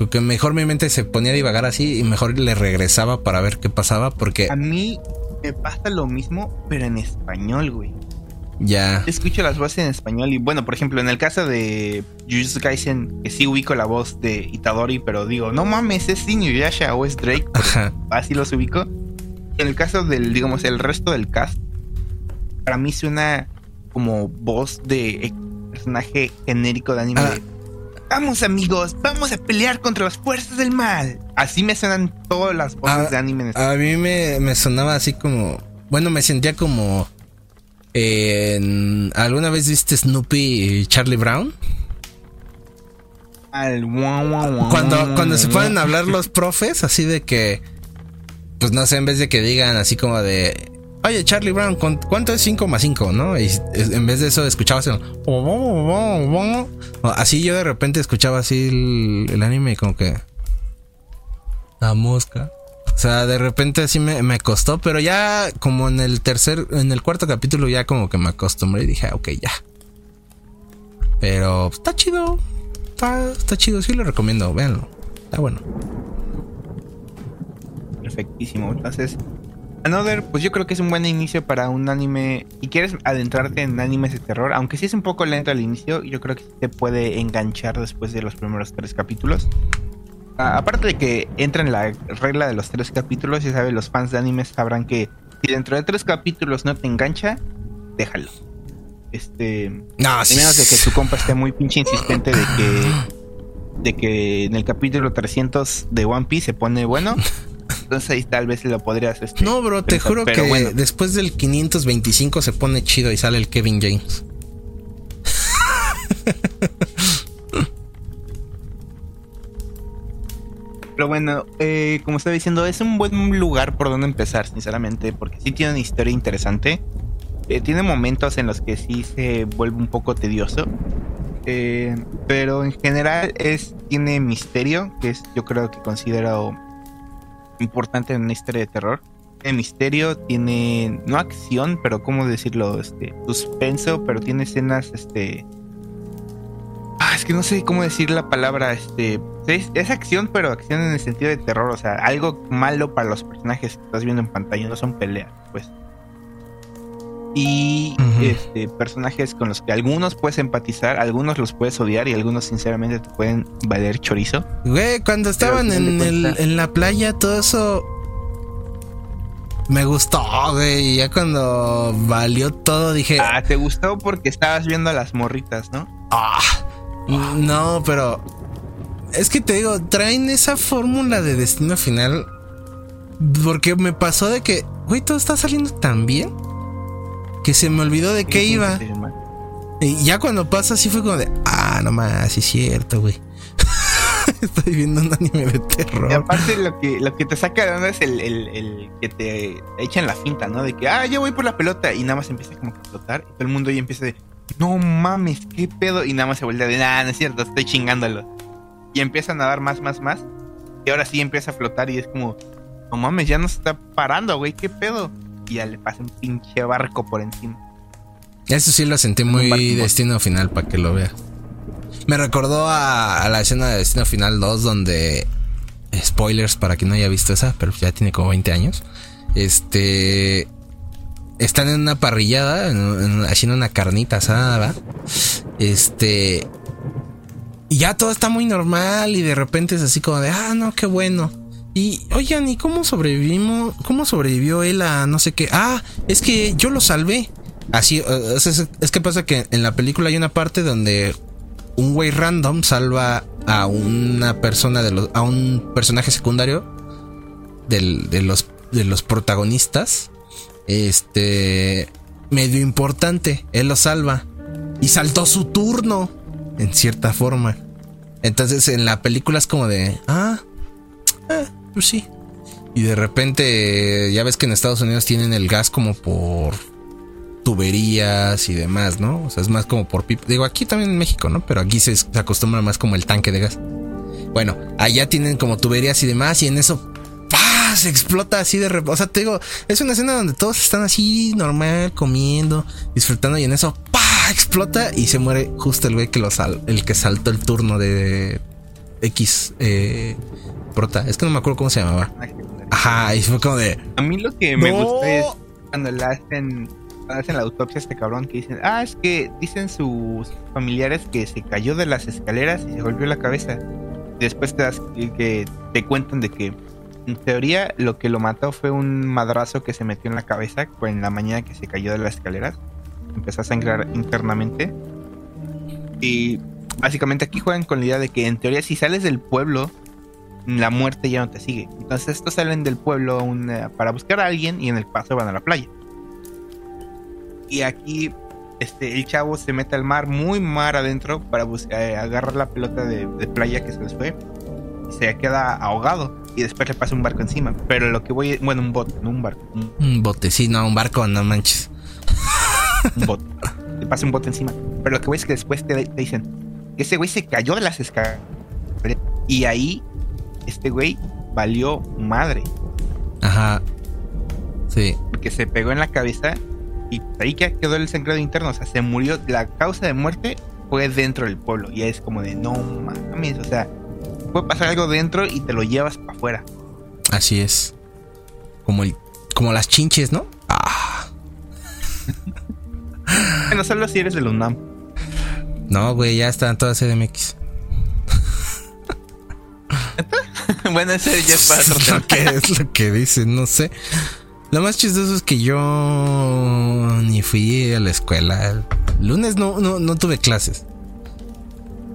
Que mejor mi mente se ponía a divagar así y mejor le regresaba para ver qué pasaba porque... A mí me pasa lo mismo, pero en español, güey. Ya. Escucho las voces en español y bueno, por ejemplo, en el caso de Jujutsu Kaisen, que sí ubico la voz de Itadori, pero digo, no mames, es Inuyasha o es Drake. Ajá. Así los ubico. En el caso del, digamos, el resto del cast, para mí suena como voz de personaje genérico de anime. Ah. Vamos amigos, vamos a pelear contra las fuerzas del mal. Así me suenan todas las voces ah, de anime. a mí me, me sonaba así como, bueno, me sentía como ¿Alguna vez viste Snoopy y Charlie Brown? Cuando, cuando se pueden hablar los profes, así de que, pues no sé, en vez de que digan así como de, oye Charlie Brown, ¿cuánto es 5 más 5? ¿No? Y en vez de eso escuchabas así yo de repente escuchaba así el, el anime como que... La mosca. O sea, de repente así me, costó, pero ya como en el tercer, en el cuarto capítulo ya como que me acostumbré y dije, ok, ya. Pero está chido. Está, chido, sí lo recomiendo, véanlo. Está bueno. Perfectísimo. Entonces, Another, pues yo creo que es un buen inicio para un anime. Si quieres adentrarte en animes de terror, aunque sí es un poco lento al inicio, yo creo que te puede enganchar después de los primeros tres capítulos aparte de que entra en la regla de los tres capítulos, ya sabes, los fans de animes sabrán que si dentro de tres capítulos no te engancha, déjalo. Este. No, a menos de que tu compa esté muy pinche insistente de que. De que en el capítulo 300 de One Piece se pone bueno. Entonces ahí tal vez lo podrías. Este, no, bro, te juro que después del 525 se pone chido y sale el Kevin James. Pero bueno, eh, como estaba diciendo, es un buen lugar por donde empezar, sinceramente, porque sí tiene una historia interesante. Eh, tiene momentos en los que sí se vuelve un poco tedioso. Eh, pero en general es, tiene misterio, que es yo creo que considero importante en una historia de terror. Tiene misterio, tiene no acción, pero cómo decirlo, este, suspenso, pero tiene escenas, este, Ah, es que no sé cómo decir la palabra, este, es, acción, pero acción en el sentido de terror, o sea, algo malo para los personajes que estás viendo en pantalla, no son peleas, pues. Y este, personajes con los que algunos puedes empatizar, algunos los puedes odiar y algunos sinceramente te pueden valer chorizo. Güey, cuando estaban en, el, en la playa, todo eso me gustó, güey. Y ya cuando valió todo dije. Ah, te gustó porque estabas viendo a las morritas, ¿no? Ah. No, pero es que te digo, traen esa fórmula de destino final. Porque me pasó de que, güey, todo está saliendo tan bien que se me olvidó de qué iba. Y ya cuando pasa así fue como de, ah, no más, sí es cierto, güey. Estoy viendo un anime de terror. Y aparte lo que, lo que te saca de onda es el, el, que te echan la finta, ¿no? De que, ah, yo voy por la pelota y nada más empieza como a explotar y todo el mundo ya empieza de, no mames, qué pedo. Y nada más se vuelve de, nada, no es cierto, estoy chingándolo. Y empiezan a dar más, más, más. Y ahora sí empieza a flotar y es como, no mames, ya no se está parando, güey, qué pedo. Y ya le pasa un pinche barco por encima. Eso sí lo sentí muy destino final para que lo vea. Me recordó a, a, la escena de Destino Final 2 donde... Spoilers para quien no haya visto esa, pero ya tiene como 20 años. Este están en una parrillada, haciendo una carnita asada, Este. Y ya todo está muy normal y de repente es así como de, ah, no, qué bueno. Y, oigan, ¿y cómo sobrevivimos? ¿Cómo sobrevivió él a no sé qué? Ah, es que yo lo salvé. Así, es, es que pasa que en la película hay una parte donde un güey random salva a una persona de los, a un personaje secundario del, de los de los protagonistas, este, medio importante, él lo salva y saltó su turno, en cierta forma. Entonces en la película es como de, ah, eh, pues sí. Y de repente, ya ves que en Estados Unidos tienen el gas como por tuberías y demás, ¿no? O sea, es más como por pipa. Digo, aquí también en México, ¿no? Pero aquí se, acostumbra más como el tanque de gas. Bueno, allá tienen como tuberías y demás, y en eso ¡pah! se explota así de repente. O sea, te digo, es una escena donde todos están así normal, comiendo, disfrutando, y en eso ¡pah! explota y se muere justo el güey que lo sal el que saltó el turno de X eh, prota. Es que no me acuerdo cómo se llamaba. Ajá, y fue como de. A mí lo que me gusta es cuando le hacen hacen la autopsia a este cabrón que dicen, ah, es que dicen sus familiares que se cayó de las escaleras y se golpeó la cabeza. Después te das que te cuentan de que en teoría lo que lo mató fue un madrazo que se metió en la cabeza en la mañana que se cayó de las escaleras. Empezó a sangrar internamente. Y básicamente aquí juegan con la idea de que en teoría si sales del pueblo, la muerte ya no te sigue. Entonces estos salen del pueblo para buscar a alguien y en el paso van a la playa. Y aquí este, el chavo se mete al mar, muy mar adentro, para buscar, eh, agarrar la pelota de, playa que se les fue. Y se queda ahogado. Y después le pasa un barco encima. Pero lo que voy, bueno, un bote, no un barco. Un, bote, sí, no, un barco, no manches. un bote. Le pasa un bote encima. Pero lo que voy es que después te, te dicen que ese güey se cayó de las escaleras. Y ahí, este güey valió madre. Ajá. Sí. Porque se pegó en la cabeza y ahí quedó el sangrado interno, o sea, se murió, la causa de muerte fue dentro del pueblo y es como de no mames, o sea, puede pasar algo dentro y te lo llevas para afuera. Así es. Como el, como las chinches, ¿no? Ah. bueno, solo si eres de UNAM. No, güey, ya están todas CDMX. bueno, ese ya es para otro tema. ¿Qué es lo que dicen? No sé. Lo más chistoso es que yo ni fui a la escuela. El lunes no, no, tuve clases.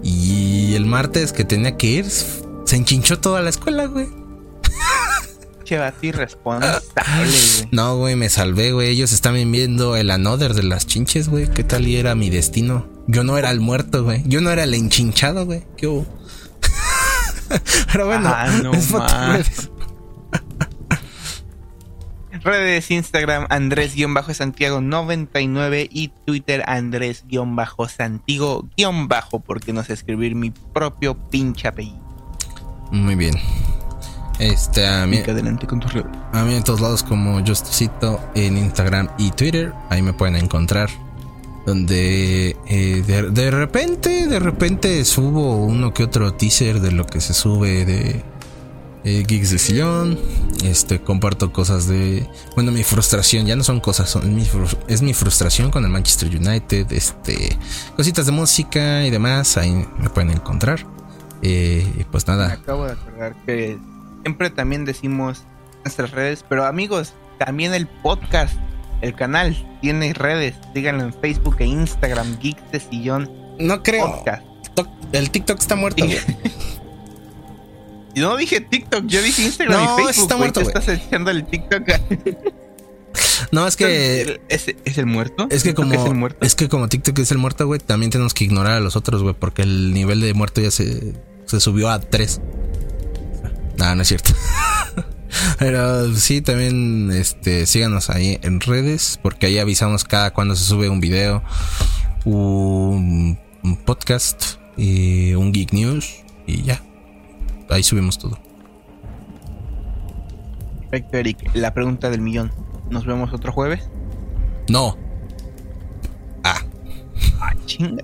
Y el martes que tenía que ir, se enchinchó toda la escuela, güey. ti responsable, güey. No, güey, me salvé, güey. Ellos estaban viendo el another de las chinches, güey. ¿Qué tal y era mi destino? Yo no era el muerto, güey. Yo no era el enchinchado, güey. ¿Qué hubo? Pero bueno, ah, no Redes Instagram Andrés-Santiago99 y Twitter Andrés-Santiago- porque no sé escribir mi propio pinche apellido. Muy bien. Este, a mí, adelante con tus redes. A mí en todos lados como Justicito en Instagram y Twitter, ahí me pueden encontrar. Donde eh, de, de repente, de repente subo uno que otro teaser de lo que se sube de eh, gigs de sillón, este, comparto cosas de, bueno, mi frustración, ya no son cosas, son, es, mi, frustración con el Manchester United, este, cositas de música y demás, ahí me pueden encontrar. Eh, pues nada. Acabo de acordar que siempre también decimos nuestras redes, pero amigos, también el podcast, el canal tiene redes, díganlo en Facebook e Instagram, Geeks de Sillón. No creo. El TikTok está muerto. Yo no dije TikTok, yo dije Instagram y Facebook. Está muerto, estás echando el TikTok. No, es que. ¿Es, el muerto? Es que como. Es, que como TikTok es el muerto, güey, también tenemos que ignorar a los otros, güey, porque el nivel de muerto ya se, se subió a 3. No, no es cierto. Pero sí, también este, síganos ahí en redes, porque ahí avisamos cada cuando se sube un video, un, un podcast y un Geek News y ya ahí subimos todo. Perfecto, Eric. La pregunta del millón. ¿Nos vemos otro jueves? No. Ah. Ah, chinga.